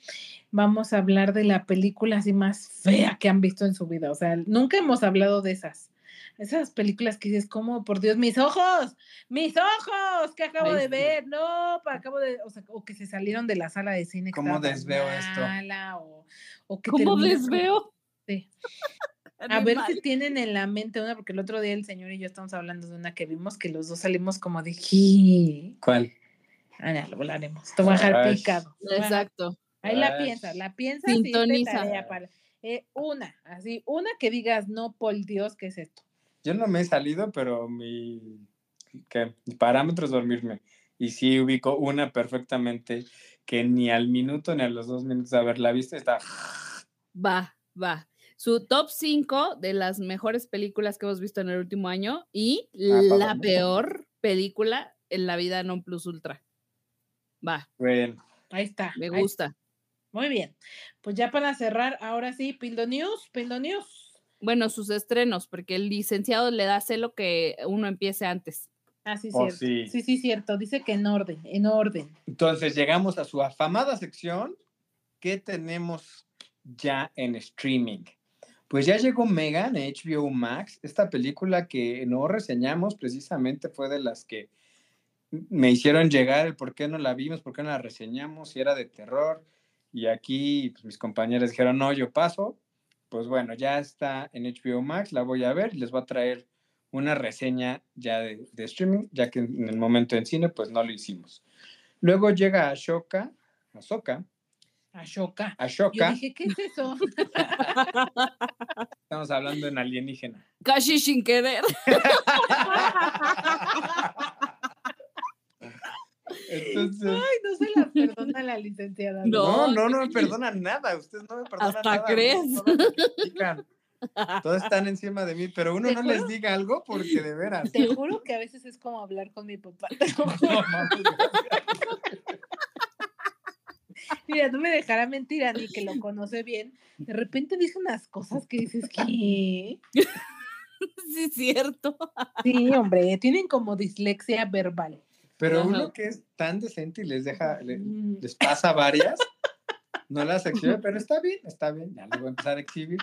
Vamos a hablar de la película así más fea que han visto en su vida. O sea, nunca hemos hablado de esas. Esas películas que dices, como, por Dios, mis ojos, mis ojos, que acabo Ay, de ver, no, acabo de, o sea, o que se salieron de la sala de cine. que ¿Cómo desveo esto? mala, O, o que ¿Cómo desveo? Sí. A ver si tienen en la mente una, porque el otro día el señor y yo estamos hablando de una que vimos que los dos salimos como de. ¿Cuál? Ah, ya, lo hablaremos. Te voy a dejar picado. Exacto. Ahí la Ay. piensas, la piensas y Sintoniza. tarea para- eh, una, así, una que digas, no, por Dios, ¿qué es esto? Yo no me he salido, pero mi, ¿qué? mi parámetro es dormirme. Y sí ubico una perfectamente que ni al minuto ni a los dos minutos de haberla visto está. Va, va. Su top 5 de las mejores películas que hemos visto en el último año y Ah, la peor película en la vida non plus ultra. Va, Bueno, Ahí está. me ahí- gusta. Muy bien. Pues ya para cerrar, ahora sí, Pildo News, Pildo News. Bueno, sus estrenos, porque el licenciado le da celo que uno empiece antes. Ah, sí, Oh, cierto. sí. sí, sí, cierto. Dice que en orden, en orden. entonces llegamos a su afamada sección. ¿Qué tenemos ya en streaming? Pues ya llegó Megan en HBO Max. Esta película que no reseñamos precisamente fue de las que me hicieron llegar el por qué no la vimos, por qué no la reseñamos, si era de terror. Y aquí pues, mis compañeros dijeron, no, yo paso. Pues bueno, ya está en HBO Max, la voy a ver y les voy a traer una reseña ya de, de streaming, ya que en el momento en cine pues no lo hicimos. Luego llega Ashoka, Ahsoka, Ashoka. Yo Ashoka, dije, ¿qué es eso? estamos hablando en alienígena. Casi sin querer. Entonces, Ay, no se la perdona la licenciada. No. no, no, no me perdonan nada. Ustedes no me perdonan Hasta nada. crees. Todos están encima de mí, pero uno ¿Te no juro? les diga algo porque de veras. Te juro que a veces es como hablar con mi papá. te lo juro. No, mames, Mira, no me dejará mentir a mí que lo conoce bien. De repente dice unas cosas que dices que. Sí, es cierto. Sí, hombre, tienen como dislexia verbal. Pero Ajá. uno que es tan decente y les deja, le- Mm. les pasa varias, no las exhibe, pero está bien, está bien, ya las voy a empezar a exhibir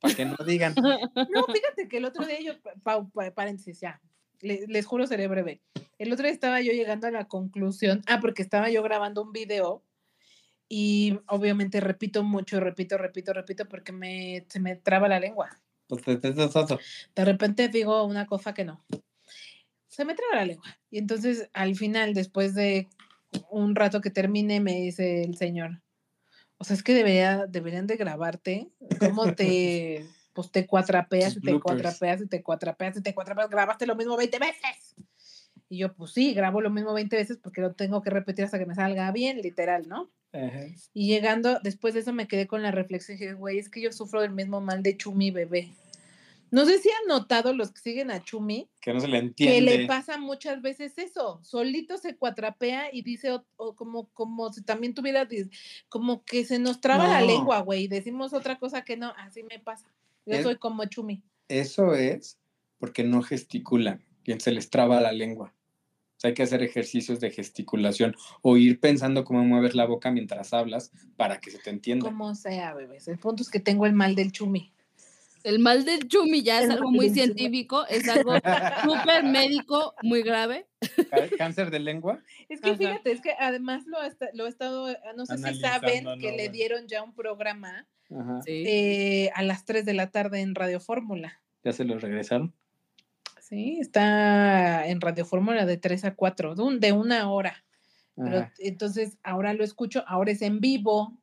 para que no digan. No, fíjate que el otro día yo, pa- pa- paréntesis, ya, le- les, juro seré breve. El otro día estaba yo llegando a la conclusión, ah, porque estaba yo grabando un video y obviamente repito mucho, repito, repito, repito, porque me, se me traba la lengua. Pues, De repente digo una cosa que no. Se me traba la lengua. Y entonces al final, después de un rato que termine, me dice el señor, o sea, es que debería, deberían de grabarte, cómo te, pues te cuatrapeas y te cuatrapeas y te cuatrapeas y te cuatrapeas, grabaste lo mismo 20 veces. Y yo, pues sí, grabo lo mismo 20 veces porque lo tengo que repetir hasta que me salga bien, literal, ¿no? Ajá. Y llegando, después de eso me quedé con la reflexión y dije, güey, es que yo sufro del mismo mal de Chumi bebé. No sé si han notado los que siguen a Chumi, Que no se le que entiende. le pasa muchas veces eso, solito se cuatrapea y dice o, o como, como si también tuviera, como que se nos traba la lengua, güey, decimos otra cosa que no, así me pasa. Yo Es- soy como Chumi. Eso es porque no gesticulan y se les traba la lengua. O sea, hay que hacer ejercicios de gesticulación o ir pensando cómo mueves la boca mientras hablas para que se te entienda. Como sea, bebés. El punto es que tengo el mal del Chumi. El mal del chumi ya es El algo muy chumi. científico, es algo súper médico, muy grave. Cá- ¿Cáncer de lengua? Es que Ajá. fíjate, es que además lo, he esta- lo he estado, eh, no sé si saben que ¿no, le dieron ya un programa eh, a las 3 de la tarde en Radio Fórmula. ¿Ya se los regresaron? Sí, está en Radio Fórmula de 3 a 4, de, un- de una hora. Pero Ajá. entonces ahora lo escucho, ahora es en vivo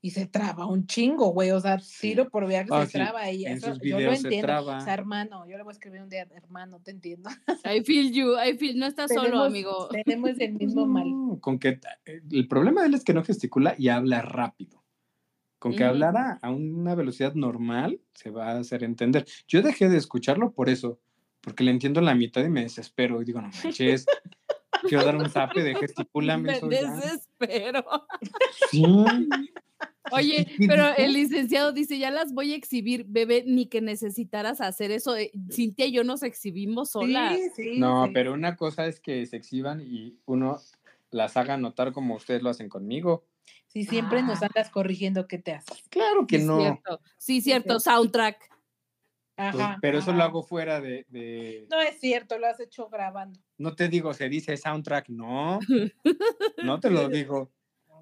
y se traba un chingo, güey. O sea, Sí. tiro por viaje Ah, se sí, traba y en eso yo lo entiendo. traba. O sea, hermano, yo le voy a escribir un día, hermano, te entiendo. I feel you, I feel, no estás solo, Tenemos- amigo. Tenemos el mismo mal. No, Con que el problema de él es que no gesticula y habla rápido. Con que Ujú. hablara a una velocidad normal se va a hacer entender. Yo dejé de escucharlo por eso, porque le entiendo la mitad y me desespero y digo, no manches, quiero dar un zape de gesticúlame. Me eso ya". desespero. Sí. Oye, ¿Qué pero el licenciado dice, ya las voy a exhibir, bebé, ni que necesitaras hacer eso. eh, Cintia y yo nos exhibimos solas. Sí, sí, No, sí. pero una cosa es que se exhiban y uno las haga notar como ustedes lo hacen conmigo. Si siempre nos Ah. andas corrigiendo, ¿qué te haces? Claro que Sí, no. Cierto. Sí, cierto, cierto. soundtrack. Ajá. pero eso lo hago fuera de, de- No es cierto, lo has hecho grabando. No te digo, se dice soundtrack, no. No te lo digo.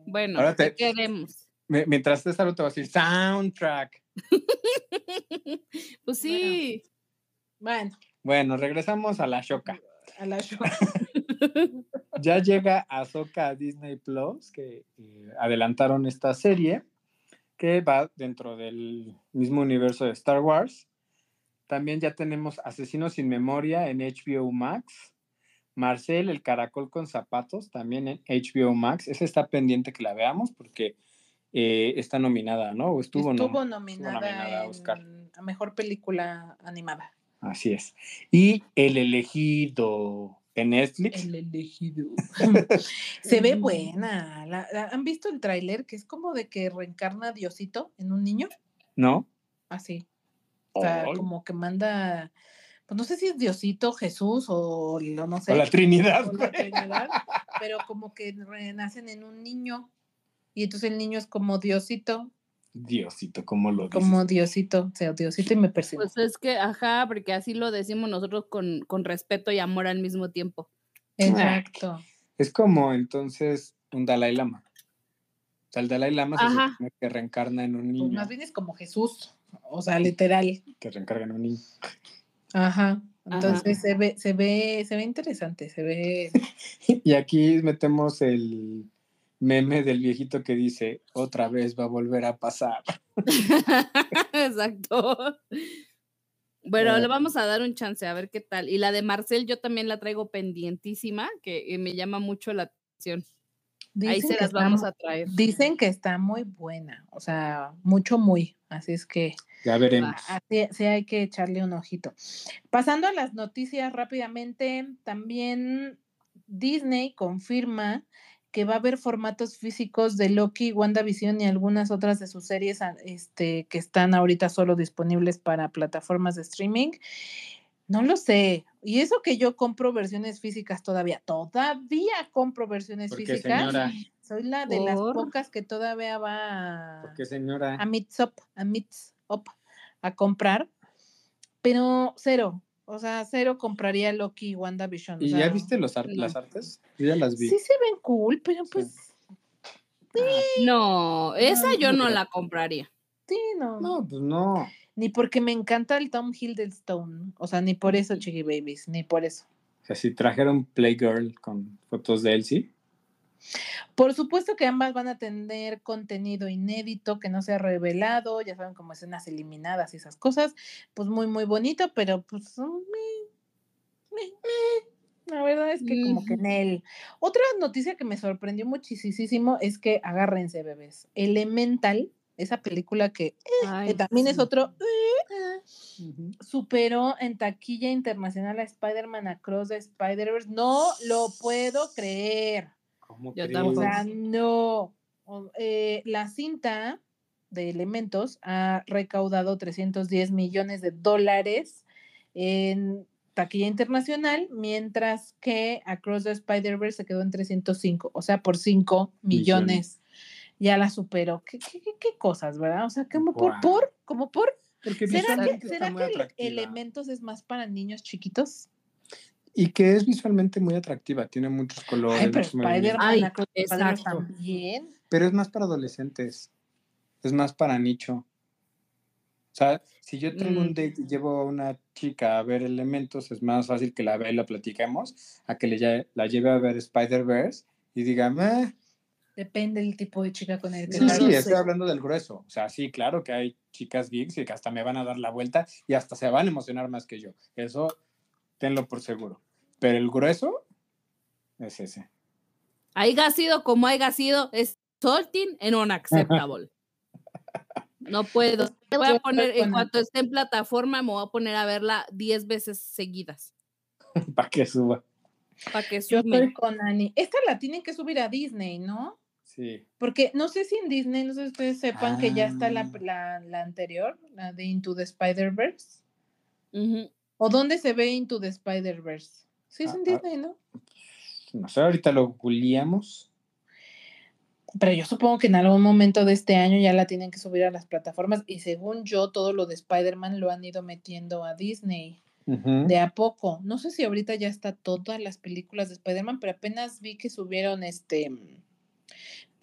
Bueno, Ahora ¿qué te- queremos? Mi- Mientras te salgo te voy a decir soundtrack. Pues sí. Bueno, Bueno, regresamos a la Shoka. a la show. Ya llega Ahsoka a Disney Plus, que eh, adelantaron esta serie, que va dentro del mismo universo de Star Wars. También ya tenemos Asesinos sin Memoria en HBO Max. Marcel, el caracol con zapatos, también en HBO Max. Esa está pendiente que la veamos porque eh, está nominada, ¿no? O estuvo, nom- Estuvo nominada, nominada a Oscar. a mejor película animada. Así es. Y El elegido en Netflix. El elegido. Se ve buena. La- la- ¿Han visto el tráiler que es como de que reencarna Diosito en un niño? ¿No? Así. O sea, Ay. como que manda, pues no sé si es Diosito, Jesús o lo no sé. O la Trinidad. o la güey. Trinidad, pero como que renacen en un niño. Y entonces el niño es como Diosito, Diosito, ¿cómo lo dices? como Diosito, o sea, Diosito y me persigue. Pues es que, ajá, porque así lo decimos nosotros con, con respeto y amor al mismo tiempo. Exacto. Es como entonces un Dalai Lama. O sea, el Dalai Lama se que reencarna en un Pues niño. más bien es como Jesús, o sea, literal. Que reencarna en un niño. Ajá. Ajá. Entonces se ve, se ve, se ve interesante, se ve. Y aquí metemos el meme del viejito que dice, otra vez va a volver a pasar. Exacto. Bueno, Eh. le vamos a dar un chance a ver qué tal. Y la de Marcel yo también la traigo pendientísima, que me llama mucho la atención. Ahí Dicen se que las está vamos a traer. Dicen que está muy buena, o sea, mucho, muy. Así es que Ya veremos. así, sí hay que echarle un ojito. Pasando a las noticias rápidamente, también Disney confirma que va a haber formatos físicos de Loki, WandaVision y algunas otras de sus series a- este, que están ahorita solo disponibles para plataformas de streaming. No lo sé. Y eso que yo compro versiones físicas todavía, todavía compro versiones Porque físicas. señora, Soy la de las pocas que todavía va a, porque señora, a Meets Up, a comprar, pero cero. O sea, cero compraría Loki y WandaVision. o ¿y sea, ya viste los ar- las artes? Yo ya las vi. Sí se ven cool, pero pues No, esa yo no. la compraría. sí, no. No, pues no. Ni porque me encanta el Tom Hiddleston. O sea, ni por eso, Chiqui Babies, ni por eso. O sea, si trajeron Playgirl con fotos de Elsie, Por supuesto que ambas van a tener contenido inédito que no se ha revelado, ya saben, como escenas eliminadas y esas cosas, pues muy, muy bonito, pero pues mm, la verdad es que como que en el... Otra noticia que me sorprendió muchísimo es que agárrense, bebés. Elemental, esa película que eh, Ay, también es otro... eh, superó en taquilla internacional a Spider-Man Across the Spider-Verse. No lo puedo creer. ¿cómo Yo? O sea, no. Eh, la cinta de elementos ha recaudado 310 millones de dólares en taquilla internacional, mientras que Across the Spider-Verse se quedó en 305, o sea, por 5 millones. Millones. Ya la superó. ¿Qué, qué, qué- qué cosas, verdad? O sea, como por, por, como por. Porque ¿Será que, será que el-. Elementos es más para niños chiquitos? Y que es visualmente muy atractiva, tiene muchos colores. Ay, pero. Spider-Man también. Pero es más para adolescentes. Es más para nicho. O sea, si yo tengo un Mm. date y llevo a una chica a ver elementos, es más fácil que la vea y la platiquemos, a que le lle- la lleve a ver Spider-Verse y diga, "Meh". Depende del tipo de chica con el que sí, sí, estoy hablando del grueso. O sea, sí, claro que hay chicas geeks y que hasta me van a dar la vuelta y hasta se van a emocionar más que yo. Eso, tenlo por seguro. Pero el grueso es ese. Haiga sido como haya sido, es salting and unacceptable. No puedo. Voy a Yo poner, en cuanto esté en plataforma, me voy a poner a verla 10 veces seguidas. para que suba. Para que Yo sume. estoy con Ani. Esta la tienen que subir a Disney, ¿no? Sí. Porque no sé si en Disney, no sé si ustedes sepan que ya está la, Ah. la, la anterior, la de Into the Spider-Verse. ¿O dónde se ve Into the Spider-Verse? Sí, es en Ah, ah. Disney, ¿no? No sé, ahorita lo googleamos. Pero yo supongo que en algún momento de este año ya la tienen que subir a las plataformas y según yo todo lo de Spider-Man lo han ido metiendo a Disney de a poco. No sé si ahorita ya está todas las películas de Spider-Man, pero apenas vi que subieron este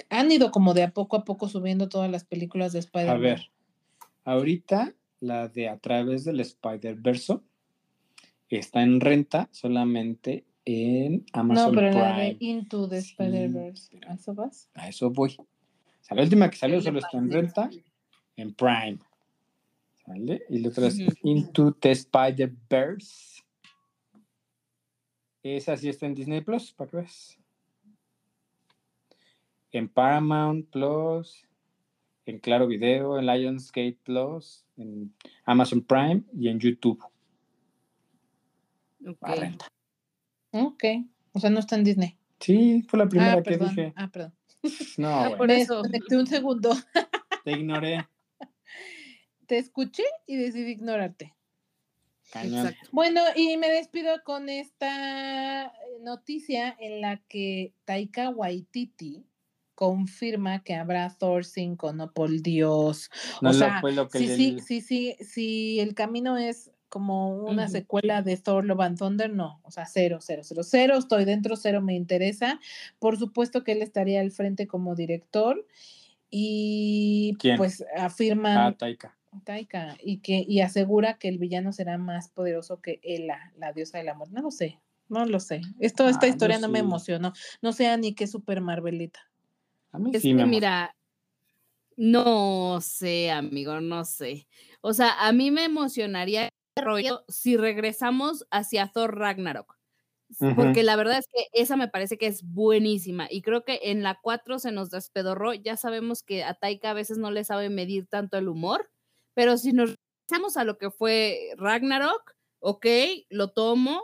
han ido como de a poco a poco subiendo todas las películas de A Spider-Man. ver, ahorita la de A través del Spider-Verse está en renta solamente en No, Amazon pero la Prime. de Into the Sí, Spider-Verse. ¿A eso vas? A eso voy. O sea, la última que salió ¿Qué le solo está en renta en Prime. ¿Sale? Y la otra es. Into the Spider-Verse. Esa sí está en Disney Plus, para que veas. En Paramount Plus, en Claro Video, en Lionsgate Plus, en Amazon Prime y en YouTube. Ok. Renta. Ok. O sea, no está en Disney. Sí, fue la primera ah, que perdón. dije. Ah, perdón. No, Ah, por Me eso. un segundo. te ignoré. Te escuché y decidí ignorarte. Cañón. Bueno, y me despido con esta eh, noticia en la que Taika Waititi confirma que habrá Thor 5, no por Dios. No o lo- sea, fue lo que sí, sí, sí, sí, sí, el camino es como una secuela de Thor Love and Thunder, no, o sea, cero, cero, cero, cero, estoy dentro, cero me interesa. Por supuesto que él estaría al frente como director y ¿Quién? pues afirma Ah, Taika. Taika y que y asegura que el villano será más poderoso que Ela, la diosa del amor. No lo sé, no lo sé. Esto, esta Ah, historia no me emocionó. No sé ni qué super Marvelita. A mí Es sí que me mira, no sé, amigo, no sé. O sea, a mí me emocionaría este rollo si regresamos hacia Thor Ragnarok. Porque la verdad es que esa me parece que es buenísima. Y creo que en la 4 se nos despedorró. Ya sabemos que a Taika a veces no le sabe medir tanto el humor. Pero si nos regresamos a lo que fue Ragnarok, ok, lo tomo,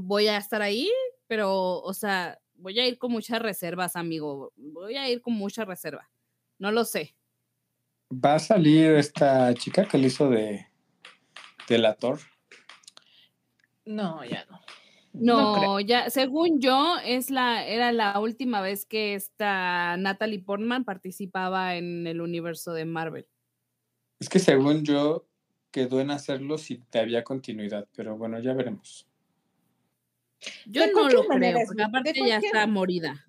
voy a estar ahí, pero, o sea, voy a ir con muchas reservas, amigo. Voy a ir con mucha reserva. No lo sé. Va a salir esta chica que le hizo de, de la Thor. No, ya no. No, creo. ya, según yo, es la, era la última vez que esta Natalie Portman participaba en el universo de Marvel. Es que según yo quedó en hacerlo si te había continuidad, pero bueno, ya veremos. Yo De no lo creo, es- porque aparte ya cualquier- está morida.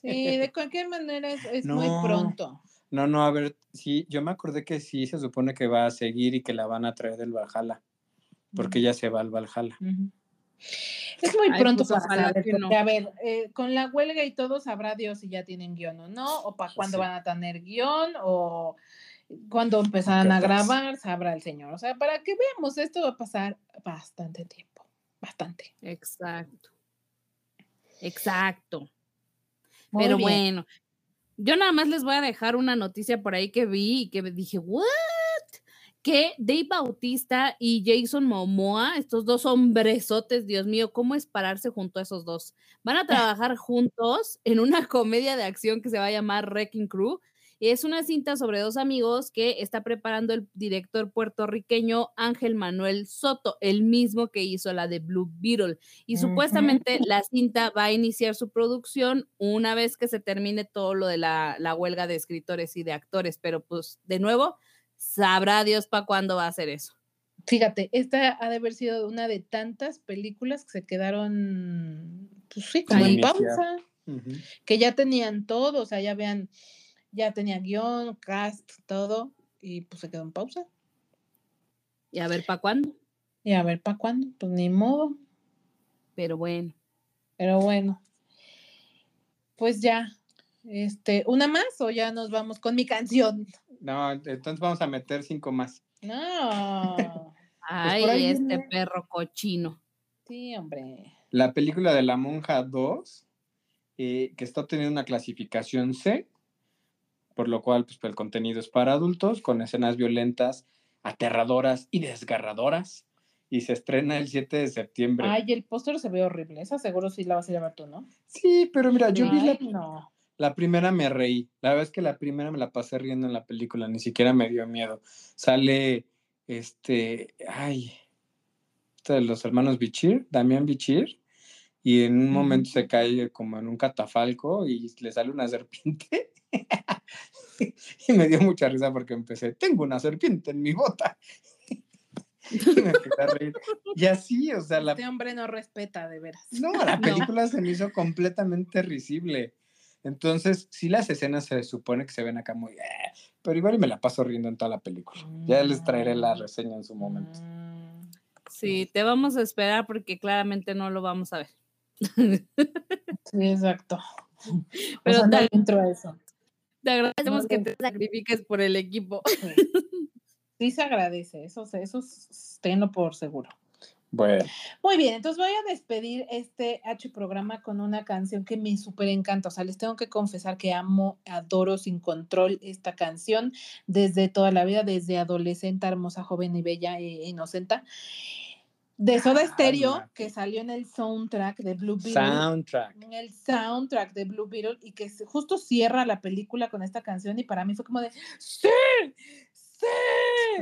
Sí, de cualquier manera es, es muy No. pronto. No, no, a ver, sí, yo me acordé que sí se supone que va a seguir y que la van a traer del Valhalla, porque ya se va al Valhalla. Es muy Ay, pronto pues, para saber, no. a ver, eh, con la huelga y todo sabrá Dios si ya tienen guion o no, o para cuándo Sí. van a tener guion, o cuándo empezarán a grabar, sabrá el señor. O sea, para que veamos, esto va a pasar bastante tiempo, bastante. Exacto. Exacto. Muy Pero bien. bueno, yo nada más les voy a dejar una noticia por ahí que vi y que dije, ¿what? Que Dave Bautista y Jason Momoa, estos dos hombresotes, Dios mío, ¿cómo es pararse junto a esos dos? Van a trabajar juntos en una comedia de acción que se va a llamar Wrecking Crew. Es una cinta sobre dos amigos que está preparando el director puertorriqueño Ángel Manuel Soto, el mismo que hizo la de Blue Beetle. Y supuestamente la cinta va a iniciar su producción una vez que se termine todo lo de la, la huelga de escritores y de actores, pero pues de nuevo, sabrá Dios para cuándo va a hacer eso. Fíjate, esta ha de haber sido una de tantas películas que se quedaron, pues sí, como en pausa, que ya tenían todo, o sea, ya vean, ya tenía guion, cast, todo, y pues se quedó en pausa. Y a ver para cuándo. Y a ver, ¿para cuándo? Pues ni modo, Pero bueno. pero bueno. Pues ya, este, ¿una más o ya nos vamos con mi canción? No, entonces vamos a meter cinco más. No. Ay, por ahí este viene- perro cochino. Sí, hombre. La película de La Monja 2, eh, que está obteniendo una clasificación C, por lo cual pues, el contenido es para adultos, con escenas violentas, aterradoras y desgarradoras, y se estrena el 7 de septiembre. Ay, el póster se ve horrible. Esa seguro sí la vas a llevar tú, ¿no? Sí, pero mira, yo vi la, no. la primera, me reí. La verdad es que la primera me la pasé riendo en la película, ni siquiera me dio miedo. Sale, este, ay, de los hermanos Bichir, Damián Bichir, y en un momento se cae como en un catafalco y le sale una serpiente. y me dio mucha risa porque empecé, tengo una serpiente en mi bota. y me empecé a reír. Y así, o sea, la, Este hombre no respeta, de veras. no, la película se me hizo completamente risible. Entonces, sí las escenas se supone que se ven acá muy... "Eh", pero igual me la paso riendo en toda la película. Ya les traeré la reseña en su momento. Mm, Sí, te vamos a esperar porque claramente no lo vamos a ver. Sí, exacto. Pero o sea, no entro a eso. Te agradecemos No que te sacrifiques por el equipo. Sí. Sí se agradece, eso, eso tenlo por seguro. Bueno, Muy bien, entonces voy a despedir este H programa con una canción que me súper encanta. O sea, les tengo que confesar que amo, adoro sin control esta canción desde toda la vida, desde adolescente, hermosa, joven y bella e inocente. De Soda Stereo, que salió en el soundtrack de Blue Beetle. soundtrack. en el soundtrack de Blue Beetle y que justo cierra la película con esta canción y para mí fue como de ¡Sí! ¡Sí!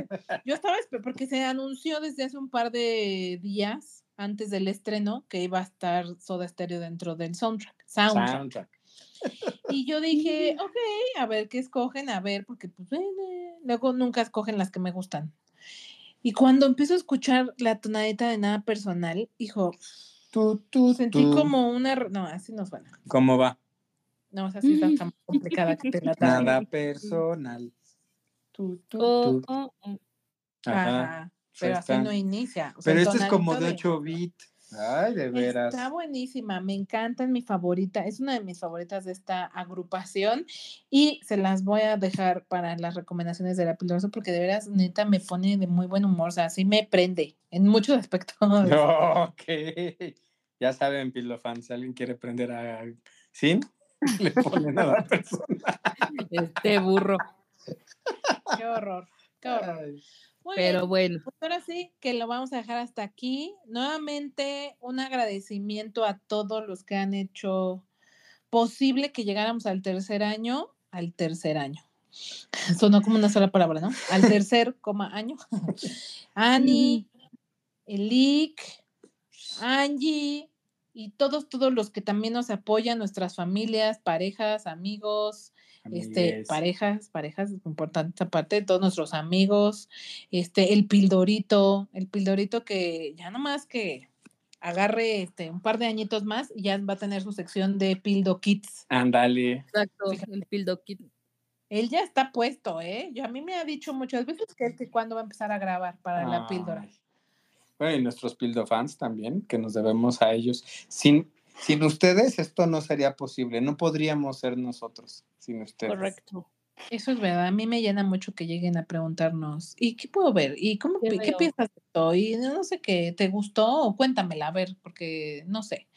Yo estaba esper- porque se anunció desde hace un par de días antes del estreno que iba a estar Soda Stereo dentro del soundtrack. Soundtrack. Soundtrack. Y yo dije, ok, a ver qué escogen, a ver, porque pues eh, luego nunca escogen las que me gustan. Y cuando empiezo a escuchar la tonadita de nada personal, hijo, Tú, tú, sentí tú. como una... No, así no suena. ¿Cómo va? No, o sea, sí está tan complicada que te la trague. Nada personal. Tú, tú, Oh, tú. oh, oh. Ajá. Ajá, pero así no inicia. o sea, Pero este es como de tonadito 8 bits. Ay, de veras. Está buenísima, me encanta, es mi favorita, es una de mis favoritas de esta agrupación y se las voy a dejar para las recomendaciones de la azul porque de veras, neta, me pone de muy buen humor, o sea, sí me prende en muchos aspectos. Ok. Ya saben, Pilofans, si alguien quiere prender a Sin, le ponen a la persona. Este burro. Qué horror, qué horror. Ay, Muy Pero bien, bueno, pues ahora sí que lo vamos a dejar hasta aquí. Nuevamente, un agradecimiento a todos los que han hecho posible que llegáramos al tercer año, al tercer año. Sonó como una sola palabra, ¿no? Al tercer coma año. Ani, Elik, Angie y todos, todos los que también nos apoyan, nuestras familias, parejas, amigos, este, parejas, parejas, es importante esa parte, todos nuestros amigos, este, el pildorito, el pildorito que ya nomás que agarre este, un par de añitos más y ya va a tener su sección de Pildo Kids. Ándale. exacto, Fíjate. el Pildo Kid. Él ya está puesto, ¿eh? Yo, a mí me ha dicho muchas veces que, que cuándo va a empezar a grabar para la píldora. Bueno, y nuestros Pildofans también, que nos debemos a ellos. Sin, sin ustedes esto no sería posible, no podríamos ser nosotros sin ustedes. Correcto. Eso es verdad, a mí me llena mucho que lleguen a preguntarnos, ¿y qué puedo ver? ¿Y cómo, ¿Qué piensas de esto? Y no sé qué, ¿te gustó? O cuéntamela, a ver, porque no sé.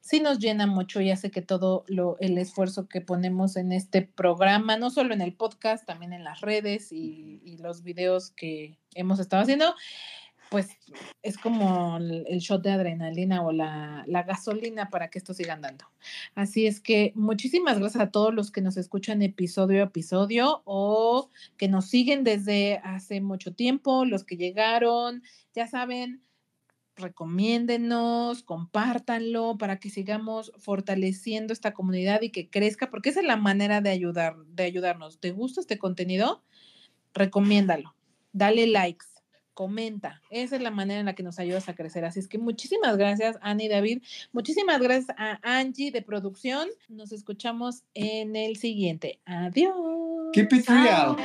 Sí nos llena mucho y hace que todo lo, el esfuerzo que ponemos en este programa, no solo en el podcast, también en las redes y, y los videos que hemos estado haciendo, pues es como el, shot de adrenalina o la, la gasolina para que esto siga andando. Así es que muchísimas gracias a todos los que nos escuchan episodio a episodio o que nos siguen desde hace mucho tiempo, los que llegaron, ya saben, recomiéndenos, compártanlo para que sigamos fortaleciendo esta comunidad y que crezca, porque esa es la manera de ayudar, de ayudarnos. ¿Te gusta este contenido? Recomiéndalo, dale likes, comenta. Esa es la manera en la que nos ayudas a crecer. Así es que muchísimas gracias, Ani y David. Muchísimas gracias a Angie de producción. Nos escuchamos en el siguiente. Adiós. Keep it real.